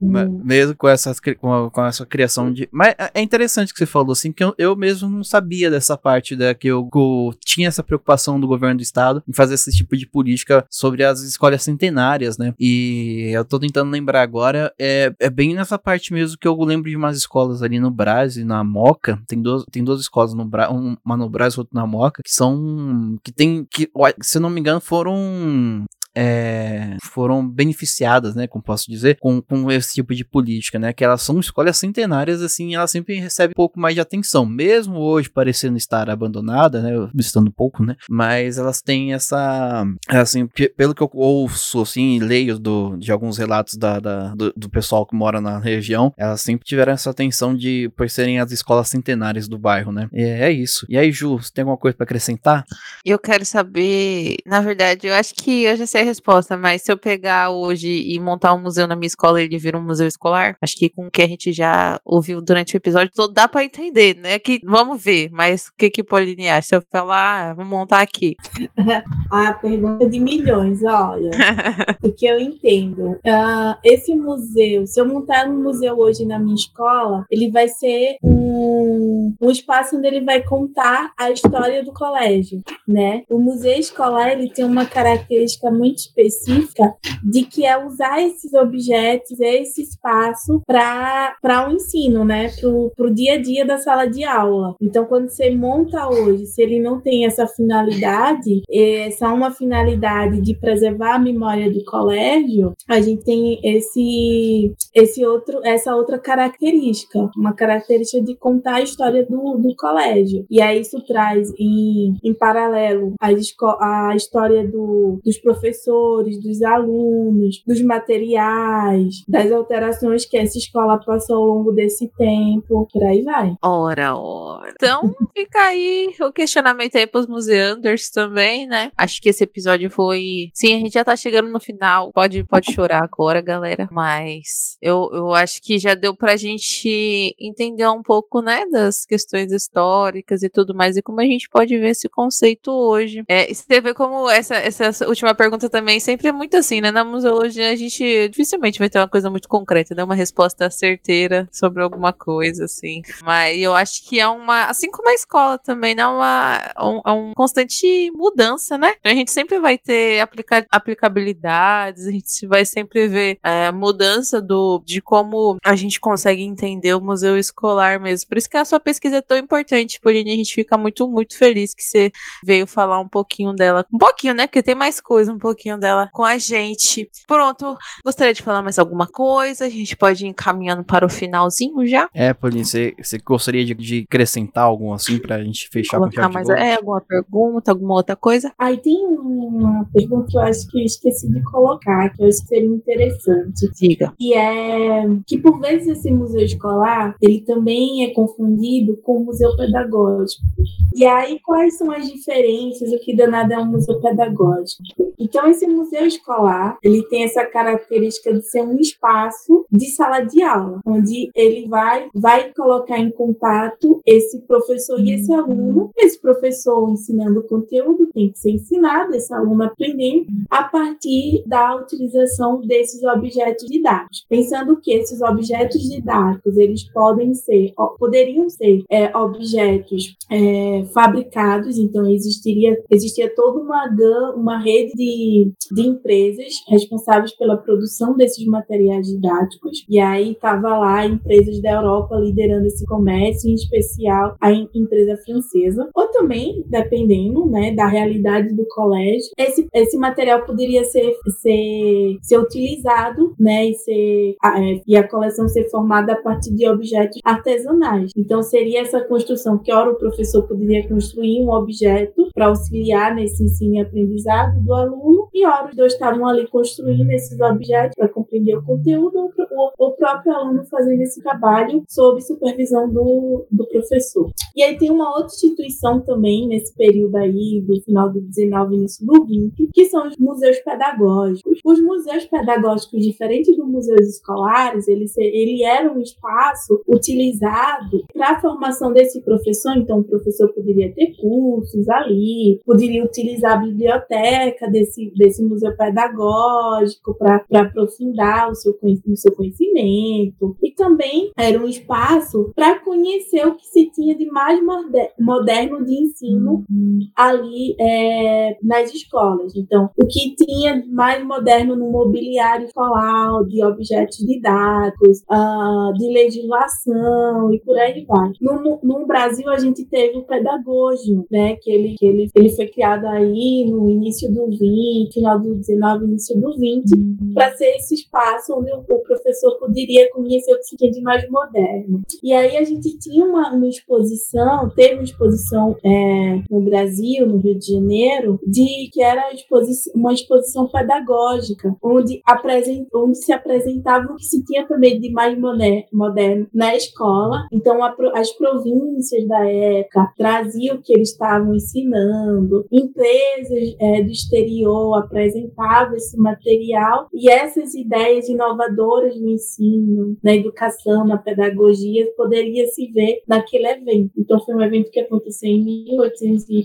*laughs* mesmo com essa, com, a, com, essa criação de... Mas é, é interessante que você falou, assim, que eu, eu mesmo não sabia dessa parte, da, que eu, eu tinha essa preocupação do governo do Estado em fazer esse tipo de política sobre as escolas centenárias, né? E eu tô tentando lembrar agora, é, é bem nessa parte mesmo que eu lembro de umas escolas ali no Brasil, na Moca, tem duas, tem duas escolas no Bra uma no Brasil e outra na Moca, que são, que tem, que, se não me engano, foram é, foram beneficiadas, né, como posso dizer, com, com esse tipo de política, né, que elas são escolas centenárias, assim, elas sempre recebem um pouco mais de atenção, mesmo hoje parecendo estar abandonada, né, estando pouco, né, mas elas têm essa, assim, pelo que eu ouço, assim, leio do, de alguns relatos da, da do, do, pessoal que mora na região, elas sempre tiveram essa atenção de, por serem as escolas centenárias do bairro, né, é, é isso. E aí, Ju, você tem alguma coisa para acrescentar? Eu quero saber, na verdade, eu acho que eu já sei resposta, mas se eu pegar hoje e montar um museu na minha escola, ele vira um museu escolar, acho que com o que a gente já ouviu durante o episódio todo, dá para entender, né? Que vamos ver, mas o que que Pauline acha? Se eu falar, ah, vamos montar aqui. *laughs* a pergunta de milhões, olha. *laughs* o que eu entendo. Uh, esse museu, se eu montar um museu hoje na minha escola, ele vai ser um, um espaço onde ele vai contar a história do colégio, né? O museu escolar, ele tem uma característica muito específica de que é usar esses objetos, esse espaço para o um ensino, né? Para o dia a dia da sala de aula. Então, quando você monta hoje, se ele não tem essa finalidade, é só uma finalidade de preservar a memória do colégio, a gente tem esse, esse outro, essa outra característica, uma característica de contar a história do, do colégio. E aí isso traz em, em paralelo a, a história do, dos professores professores, dos alunos, dos materiais, das alterações que essa escola passou ao longo desse tempo, por aí vai. Ora, ora. Então, *laughs* fica aí o questionamento aí pros museanders também, né? Acho que esse episódio foi. Sim, a gente já tá chegando no final. Pode, pode chorar agora, galera. Mas eu, eu acho que já deu pra gente entender um pouco, né, das questões históricas e tudo mais, e como a gente pode ver esse conceito hoje. É, você vê como essa, essa última pergunta pergunta também sempre é muito assim, né? Na museologia a gente dificilmente vai ter uma coisa muito concreta, né? Uma resposta certeira sobre alguma coisa, assim. Mas eu acho que é uma. Assim como a escola também, né? Uma, um, é um constante mudança, né? A gente sempre vai ter aplica aplicabilidades, a gente vai sempre ver é, mudança do, de como a gente consegue entender o museu escolar mesmo. Por isso que a sua pesquisa é tão importante, Pauline. A gente fica muito, muito feliz que você veio falar um pouquinho dela. Um pouquinho, né? Porque tem mais coisa, um pouquinho pouquinho dela com a gente. Pronto, gostaria de falar mais alguma coisa? A gente pode ir encaminhando para o finalzinho já? É, Pauline, você, você gostaria de, de, acrescentar algum assim pra gente fechar Colocar com mais, É, alguma pergunta, alguma outra coisa? Aí tem uma pergunta que eu acho que eu esqueci de colocar, que eu acho que seria interessante. Diga. Que é que por vezes esse museu escolar, ele também é confundido com o museu pedagógico. E aí, quais são as diferenças? O que danado é um museu pedagógico? Então, esse museu escolar, ele tem essa característica de ser um espaço de sala de aula, onde ele vai, vai colocar em contato esse professor e esse aluno. Esse professor ensinando o conteúdo tem que ser ensinado, esse aluno aprendendo a partir da utilização desses objetos didáticos. Pensando que esses objetos didáticos, eles podem ser, poderiam ser é, objetos é, fabricados, então existiria, existia toda uma, uma rede de, de empresas responsáveis pela produção desses materiais didáticos, e aí estava lá empresas da Europa liderando esse comércio, em especial a empresa francesa, ou também, dependendo né, da realidade do colégio, esse, esse material poderia ser, ser, ser utilizado né, e, ser, é, e a coleção ser formada a partir de objetos artesanais. Então, seria essa construção que, ora, o professor poderia construir um objeto para auxiliar nesse ensino e aprendizado do aluno, e ora os dois estavam ali construindo esses objetos para compreender o conteúdo, ou o próprio aluno fazendo esse trabalho sob supervisão do, do professor. E aí tem uma outra instituição também, nesse período aí, do final do 19 início do 20, que são os museus pedagógicos. Os museus pedagógicos, diferente dos museus escolares, ele, ele era um espaço utilizado para a formação desse professor, então o professor poderia ter cursos ali, poderia utilizar a biblioteca desse, desse museu pedagógico para aprofundar o seu, o seu conhecimento, e também era um espaço para conhecer o que se tinha de mais moderno de ensino ali é, nas escolas. Então, o que tinha mais moderno no mobiliário escolar, de objetos didáticos, uh, de legislação e por aí vai. No, no, Brasil, a gente teve o pedagógico, né, que ele, que ele, ele foi criado aí no início do 20, final do 19, início do 20, uhum. para ser esse espaço onde o, o professor poderia conhecer o que se tinha de mais moderno. E aí a gente tinha uma, uma exposição, teve uma exposição é, no Brasil, no Rio de Janeiro, de que era uma exposição pedagógica, onde, apresent, onde se apresentava o que se tinha também de mais moderno na escola. Então, a, as províncias da época traziam o que eles estavam ensinando, empresas é, do exterior apresentavam esse material e essas ideias inovadoras no ensino, na educação, na pedagogia, poderia se ver naquele evento. Então, foi um evento que aconteceu em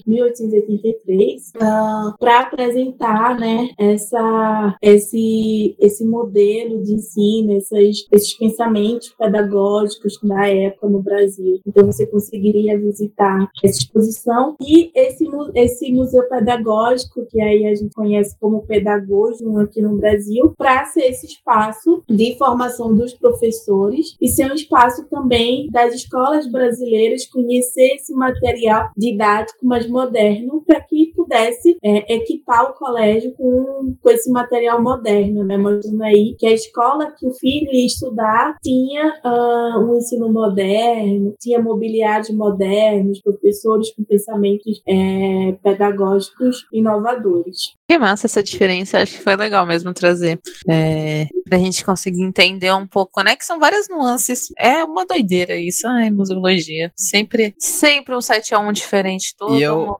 1883 uh, para apresentar né, essa, esse, esse modelo de ensino, esses, esses pensamentos pedagógicos da época no Brasil. Então, você conseguiria visitar essa exposição e esse, esse museu pedagógico, que aí a gente conhece como Pedagogium aqui no Brasil, para ser esse espaço de formação dos professores e ser um espaço também das escolas brasileiras conhecer esse material didático mais moderno para que pudesse é, equipar o colégio com, com esse material moderno, né? Mostrando aí que a escola que o filho ia estudar tinha uh, um ensino moderno, tinha mobiliários modernos, professores com pensamentos é, pedagógicos inovadores. Que massa essa diferença, acho que foi legal mesmo trazer. É, pra gente conseguir entender um pouco, né? Que são várias nuances. É uma doideira isso, ai, museologia. Sempre, sempre um 7 a 1 diferente todo. E eu,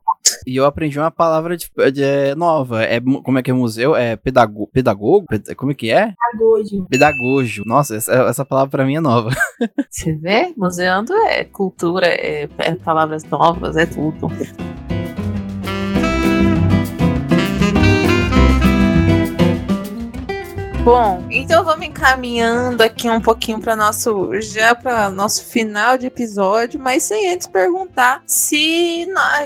e eu aprendi uma palavra de, de, nova. É, como é que é museu? É pedago, pedagogo? Como é que é? Pedagógio. Pedagógio. Nossa, essa, essa palavra pra mim é nova. *laughs* Você vê? Museando é cultura, é, é palavras novas, é tudo. Bom, então vamos encaminhando aqui um pouquinho para nosso já para nosso final de episódio, mas sem antes perguntar se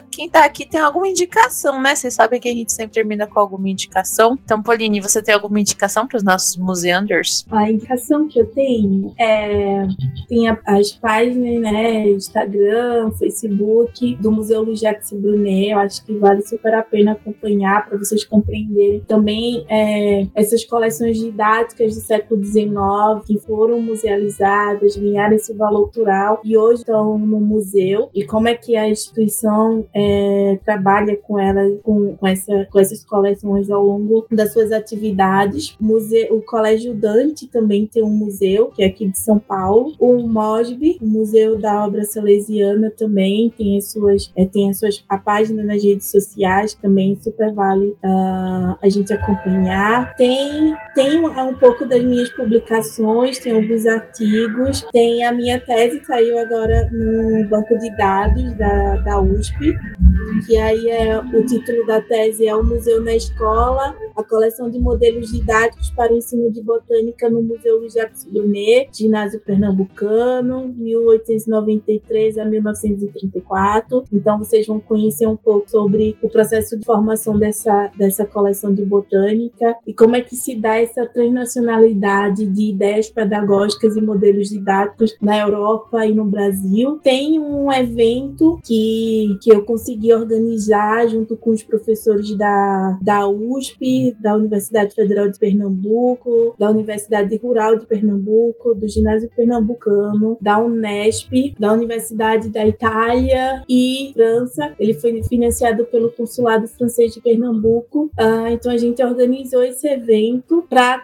quem tá aqui tem alguma indicação, né? Vocês sabem que a gente sempre termina com alguma indicação. Então, Pauline, você tem alguma indicação para os nossos museanders? A indicação que eu tenho é tem as páginas, né, Instagram, Facebook do Museu Luiz Jacques Brunet. Eu acho que vale super a pena acompanhar para vocês compreenderem também é, essas coleções de didáticas do século XIX que foram musealizadas, ganharam esse valor cultural e hoje estão no museu. E como é que a instituição é, trabalha com ela, com, com, essa, com essas coleções ao longo das suas atividades. Museu, o Colégio Dante também tem um museu, que é aqui de São Paulo. O MOSB, o Museu da Obra Salesiana, também tem as suas, é, tem as suas a página nas redes sociais, também super vale uh, a gente acompanhar. Tem, tem tem um pouco das minhas publicações, tem alguns artigos, tem a minha tese que saiu agora no banco de dados da, da USP, que aí é o título da tese é o Museu na Escola, a coleção de modelos didáticos para o ensino de botânica no Museu Luiz Jacques Brunet, ginásio pernambucano, 1893 a 1934. Então vocês vão conhecer um pouco sobre o processo de formação dessa, dessa coleção de botânica e como é que se dá essa transnacionalidade de ideias pedagógicas e modelos didáticos na Europa e no Brasil. Tem um evento que, que eu consegui organizar junto com os professores da, da USP, da Universidade Federal de Pernambuco, da Universidade Rural de Pernambuco, do Ginásio Pernambucano, da Unesp, da Universidade da Itália e França. Ele foi financiado pelo Consulado Francês de Pernambuco. Uh, então a gente organizou esse evento para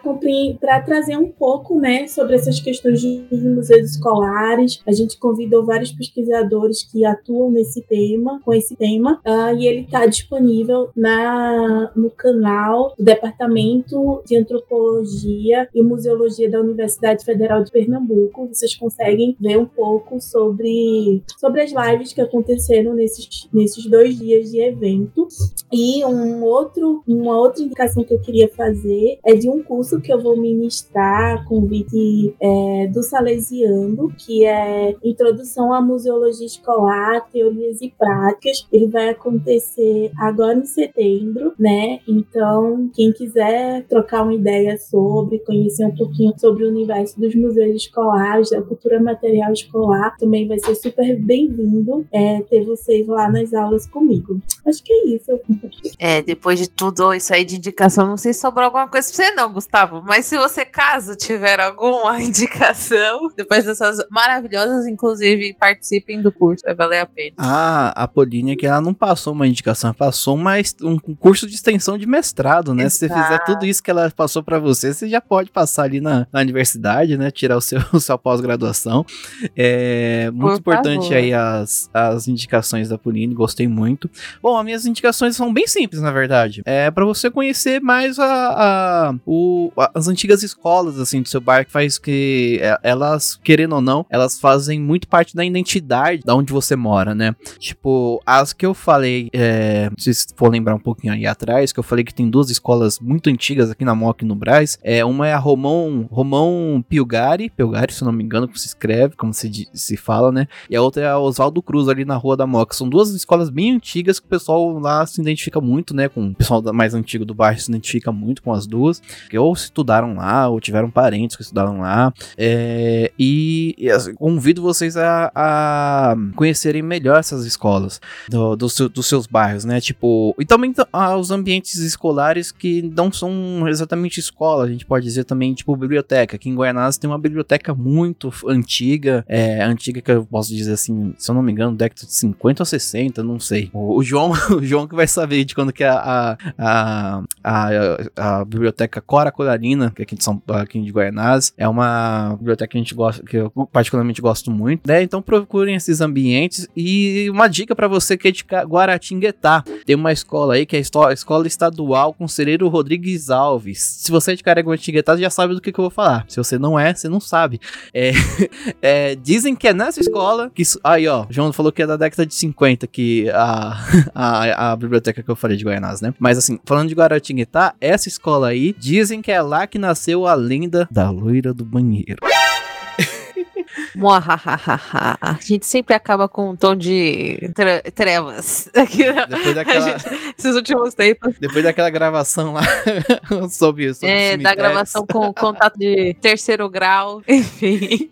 para trazer um pouco né, sobre essas questões dos museus escolares. A gente convidou vários pesquisadores que atuam nesse tema, com esse tema, uh, e ele está disponível na, no canal do Departamento de Antropologia e Museologia da Universidade Federal de Pernambuco. Vocês conseguem ver um pouco sobre, sobre as lives que aconteceram nesses, nesses dois dias de evento. E um outro, uma outra indicação que eu queria fazer é de um curso que eu vou ministrar, convite é, do Salesiano, que é Introdução à Museologia Escolar, Teorias e Práticas. Ele vai acontecer agora em setembro, né? Então, quem quiser trocar uma ideia sobre, conhecer um pouquinho sobre o universo dos museus escolares, da cultura material escolar, também vai ser super bem-vindo é, ter vocês lá nas aulas comigo. Acho que é isso. É, depois de tudo isso aí de indicação, não sei se sobrou alguma coisa pra você não, Gustavo, mas se você, caso tiver alguma *laughs* indicação, depois dessas maravilhosas, inclusive, participem do curso, vai valer a pena. Ah, a Pauline que ela não passou uma indicação, passou mais um curso de extensão de mestrado, né? Exato. Se você fizer tudo isso que ela passou para você, você já pode passar ali na, na universidade, né? Tirar o seu, *laughs* sua pós-graduação. É muito Por importante favor. aí as, as indicações da Pauline, gostei muito. Bom, as minhas indicações são bem simples, na verdade. É para você conhecer mais a, a, o, as antigas escolas, assim, do seu bairro, que faz que é, elas, querendo ou não, elas fazem muito parte da identidade da onde você mora, né? Tipo, as que eu falei, é, se for lembrar um pouquinho aí atrás, que eu falei que tem duas escolas muito antigas aqui na Moca e no Braz. É, uma é a Romão, Romão Pilgari, Pilgari, se eu não me engano, como se escreve, como se, se fala, né? E a outra é a Oswaldo Cruz, ali na Rua da Moca. São duas escolas bem antigas que o pessoal lá se identifica muito, né? Com o pessoal mais antigo do bairro se identifica muito com as duas, que ou estudaram lá, ou tiveram parentes que estudaram lá. É, e, e assim, convido vocês a, a, conhecerem melhor essas escolas do, seu, dos seus bairros, né? Tipo, e também ah, os ambientes escolares que não são exatamente escola, a gente pode dizer também, tipo, biblioteca. Aqui em Guaianazes tem uma biblioteca muito antiga, é, antiga que eu posso dizer assim, se eu não me engano, década de 50 ou 60, não sei. O, o João, *laughs* o João que vai saber de quando que é a, a, a, a, a biblioteca Cora Colarina, que é aqui de São aqui de Guaianazes, é uma biblioteca que a gente gosta, que eu particularmente gosto muito, né? Então procurem esses ambientes e uma dica para você que é de Guaratinguetá, tem uma escola aí que é a Escola Estadual Conselheiro Rodrigues Alves. Se você é de Guaratinguetá, já sabe do que, que, eu vou falar. Se você não é, você não sabe. É, *laughs* é, dizem que é nessa escola que aí ó, João falou que é da década de 50 que a, *laughs* a, a biblioteca que eu falei de Guaianazes, né? Mas assim, falando de Guaratinguetá, essa escola aí, dizem que é lá que nasceu a lenda da loira do banheiro. A gente sempre acaba com um tom de trevas. Aqui, depois *laughs* daquela, gente, esses últimos tempos. Depois daquela gravação lá *laughs* sobre isso. É, da gravação com contato de terceiro grau, *laughs* enfim.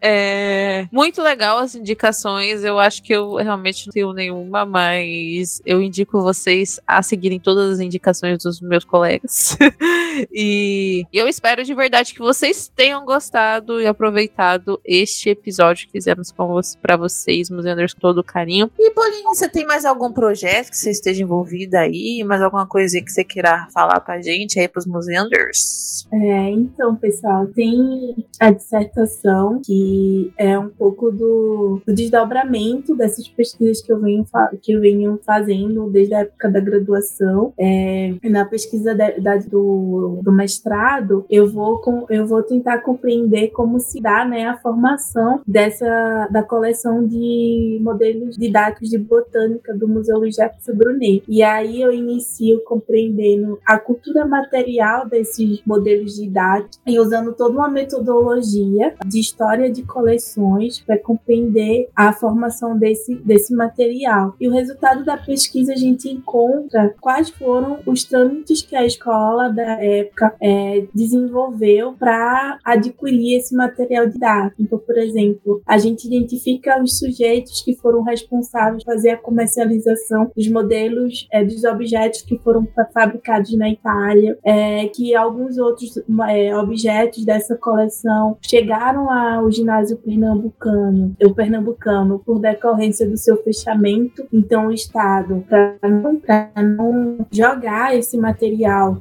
É, muito legal as indicações. Eu acho que eu realmente não tenho nenhuma, mas eu indico vocês a seguirem todas as indicações dos meus colegas. e eu espero de verdade que vocês tenham gostado e aproveitado este episódio que fizemos para vocês, Museanders, com todo carinho. E, Pauline, você tem mais algum projeto que você esteja envolvida aí? Mais alguma coisa que você queira falar pra gente aí pros Museanders? É, então, pessoal, tem a dissertação que é um pouco do, do desdobramento dessas pesquisas que eu venho, que eu venho fazendo desde a época da graduação. É, na pesquisa da, da, do, do mestrado, eu vou, com, eu vou tentar compreender como se dá né, a formação dessa da coleção de modelos didáticos de botânica do Museu Jefferson Brunet. E aí eu inicio compreendendo a cultura material desses modelos didáticos e usando toda uma metodologia de história de coleções para compreender a formação desse, desse material. E o resultado da pesquisa a gente encontra quais foram os trâmites que a escola da época é, desenvolveu para adquirir esse material material didático. Então, por exemplo, a gente identifica os sujeitos que foram responsáveis por fazer a comercialização dos modelos é, dos objetos que foram fabricados na Itália, é, que alguns outros é, objetos dessa coleção chegaram ao ginásio pernambucano, o pernambucano, por decorrência do seu fechamento. Então, o Estado, para não, não, jogar esse material,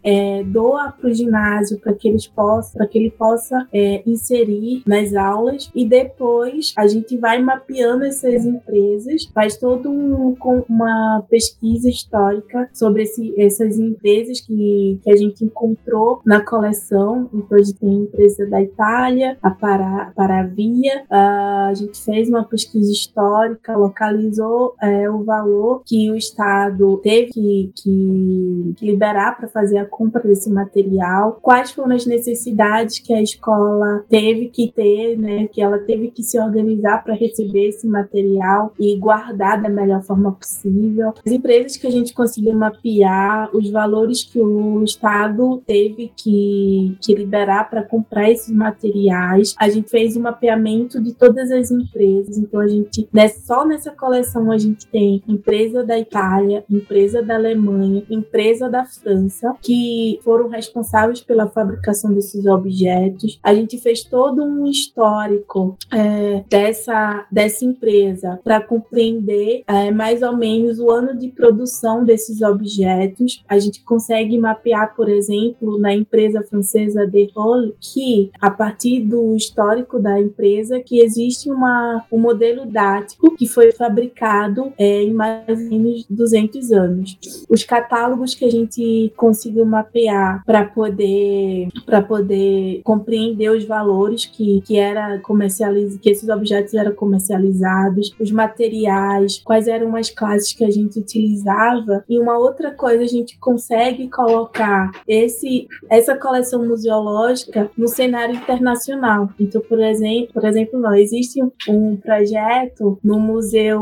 doa para o ginásio para que eles possam, para que ele possa inserir nas aulas e depois a gente vai mapeando essas empresas, faz todo um, uma pesquisa histórica sobre esse, essas empresas que, que a gente encontrou na coleção. Então, a gente tem a empresa da Itália, a Para, Paravia, a gente fez uma pesquisa histórica, localizou é, o valor que o Estado teve que, que liberar para fazer a compra desse material, quais foram as necessidades que a escola teve que ter, né, que ela teve que se organizar para receber esse material e guardar da melhor forma possível. As empresas que a gente conseguiu mapear, os valores que o Estado teve que, que liberar para comprar esses materiais. A gente fez um mapeamento de todas as empresas, então a gente, né, só nessa coleção a gente tem empresa da Itália, empresa da Alemanha, empresa da França, que foram responsáveis pela fabricação desses objetos. A gente fez todo um histórico é, dessa, dessa empresa para compreender é, mais ou menos o ano de produção desses objetos. A gente consegue mapear, por exemplo, na empresa francesa De Hall, que a partir do histórico da empresa, que existe uma, um modelo dático que foi fabricado é, em mais ou menos 200 anos. Os catálogos que a gente conseguiu mapear para poder para poder compreender os valores que, que era comercializ que esses objetos eram comercializados, os materiais, quais eram as classes que a gente utilizava. E uma outra coisa a gente consegue colocar esse essa coleção museológica no cenário internacional. Então, por exemplo, por exemplo, não existe um projeto no museu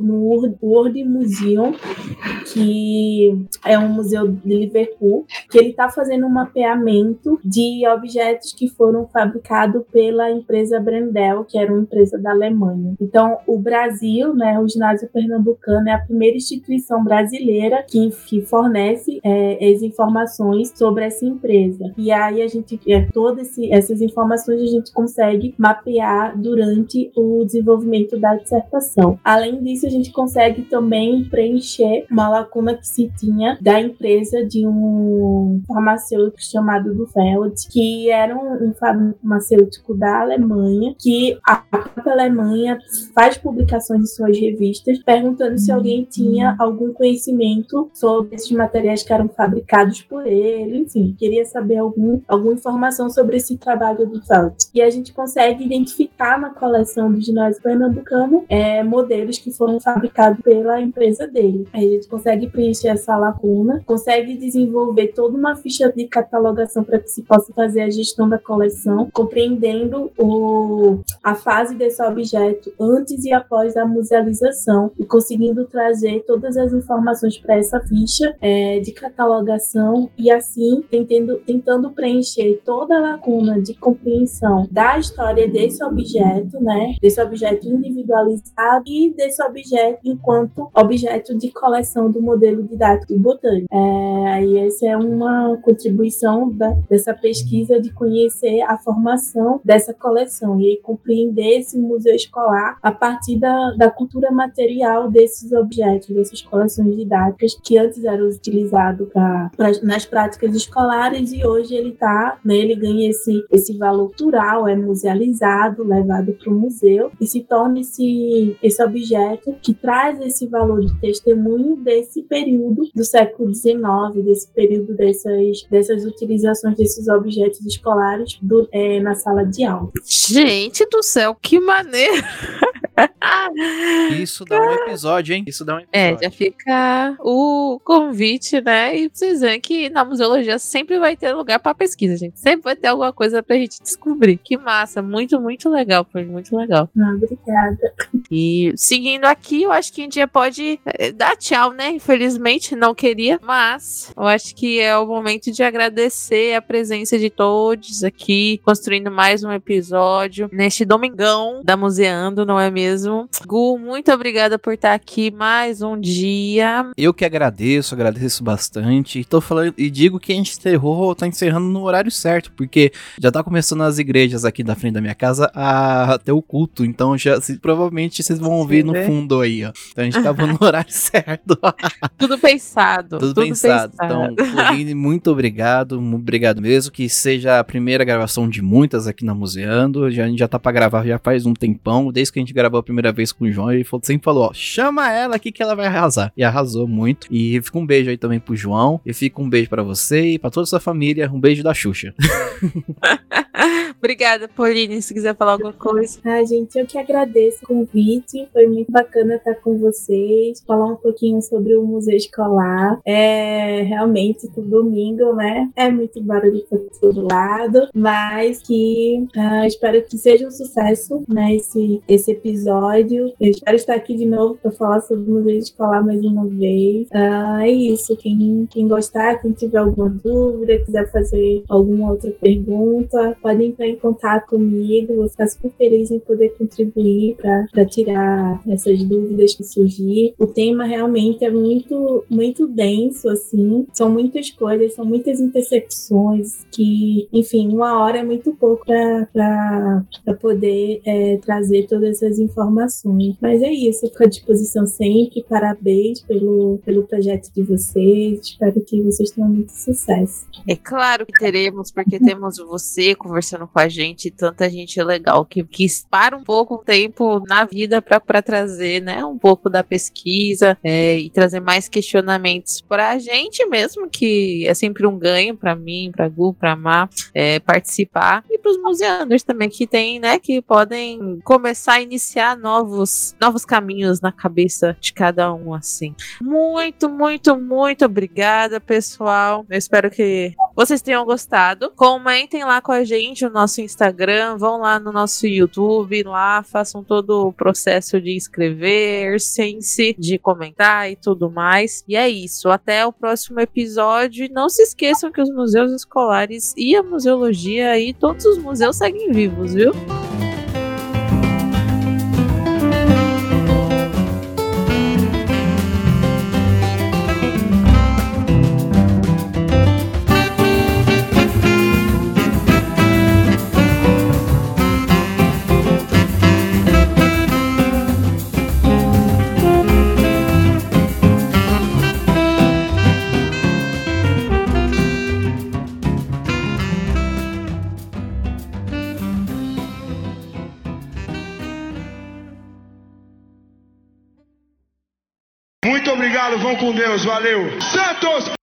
no World Museum que é um museu de Liverpool, que ele está fazendo um mapeamento de objetos que foram fabricados pela empresa Brendel, que era uma empresa da Alemanha. Então, o Brasil, né, o ginásio pernambucano é a primeira instituição brasileira que, que fornece é, as informações sobre essa empresa. E aí a gente, é, todas essas informações a gente consegue mapear durante o desenvolvimento da dissertação. Além disso, a gente consegue também preencher uma lacuna que se tinha da empresa de um farmacêutico chamado Dufeld, que era um, um da Alemanha, que a própria Alemanha faz publicações em suas revistas perguntando se alguém tinha algum conhecimento sobre esses materiais que eram fabricados por ele, enfim, queria saber algum, alguma informação sobre esse trabalho do Felt. E a gente consegue identificar na coleção do ginásio pernambucano é, modelos que foram fabricados pela empresa dele. A gente consegue preencher essa lacuna, consegue desenvolver toda uma ficha de catalogação para que se possa fazer a gestão da coleção, compreendendo o, a fase desse objeto antes e após a musealização e conseguindo trazer todas as informações para essa ficha é, de catalogação e assim tentando, tentando preencher toda a lacuna de compreensão da história desse objeto, né, desse objeto individualizado e desse objeto enquanto objeto de coleção do modelo didático botânico. É, e essa é uma contribuição da, dessa pesquisa de conhecer a formação dessa coleção e compreender esse museu escolar a partir da, da cultura material desses objetos, dessas coleções didáticas que antes eram utilizados pra, pra, nas práticas escolares e hoje ele tá, né, ele ganha esse, esse valor cultural, é musealizado, levado para o museu e se torna esse, esse objeto que traz esse valor de testemunho desse período do século XIX, desse período dessas, dessas utilizações desses objetos escolares do, é, na sala de aula. Gente do céu, que maneiro! *laughs* Isso dá um episódio, hein? Isso dá um É, episódio. já fica o convite, né? E vocês veem que na museologia sempre vai ter lugar pra pesquisa, gente. Sempre vai ter alguma coisa pra gente descobrir. Que massa, muito, muito legal, foi muito legal. Ah, obrigada. E seguindo aqui, eu acho que a gente já pode eh, dar tchau, né? Infelizmente, não queria, mas eu acho que é o momento de agradecer a presença de todos aqui, construindo mais um episódio neste domingão da Museando, não é mesmo? Gu, muito obrigada por estar aqui mais um dia. Eu que agradeço, agradeço bastante. E tô falando e digo que a gente encerrou, tá encerrando no horário certo, porque já tá começando as igrejas aqui da frente da minha casa a ter o culto. Então já se- provavelmente vocês vão ouvir Sim, no né? fundo aí, ó. Então a gente tava *laughs* no horário certo. *laughs* Tudo pensado. Tudo, pensado. Então, Pauline, muito obrigado, muito obrigado mesmo. Que seja a primeira gravação de muitas aqui na Museando. Já, a gente já tá pra gravar já faz um tempão. Desde que a gente gravou a primeira vez com o João, ele falou- sempre falou: ó, chama ela aqui que ela vai arrasar. E arrasou muito. E fica um beijo aí também pro João. E fica um beijo pra você e pra toda a sua família. Um beijo da Xuxa. *laughs* Obrigada, Pauline. Se quiser falar alguma coisa. Ah, gente, eu que agradeço o convite. Foi muito bacana estar com vocês, falar um pouquinho sobre o Museu Escolar. É realmente o domingo, né? É muito barulho para todo lado, mas que ah, espero que seja um sucesso, né? Esse, esse episódio. Eu espero estar aqui de novo para falar sobre o Museu Escolar mais uma vez. Ah, é isso. Quem, quem gostar, quem tiver alguma dúvida, quiser fazer alguma outra pergunta, podem entrar em contato comigo. Vou ficar super feliz em poder contribuir para tirar essas dúvidas que surgir. O tema realmente é muito, muito denso, assim. São muitas coisas, são muitas intersecções que, enfim, uma hora é muito pouco para poder é, trazer todas essas informações. Mas é isso, fico à disposição sempre. Parabéns pelo, pelo projeto de vocês. Espero que vocês tenham muito sucesso. É claro que teremos, porque temos você conversando com a gente, tanta gente legal que, que para um pouco o tempo na vida para trazer, né, um pouco da pesquisa é, e trazer mais questionamentos para a gente mesmo, que é sempre um ganho para mim, para Gu, para Má, é, participar e para os museanders também que tem, né, que podem começar a iniciar novos, novos caminhos na cabeça de cada um, assim. Muito, muito, muito obrigada, pessoal. Eu espero que vocês tenham gostado. Comentem lá com a gente no nosso Instagram, vão lá no nosso YouTube, lá façam todo o processo de inscrever-se, de comentar e tudo mais. E é isso. Até o próximo episódio. Não se esqueçam que os museus escolares e a museologia e todos os museus seguem vivos, viu? Obrigado, vão com Deus, valeu. Santos!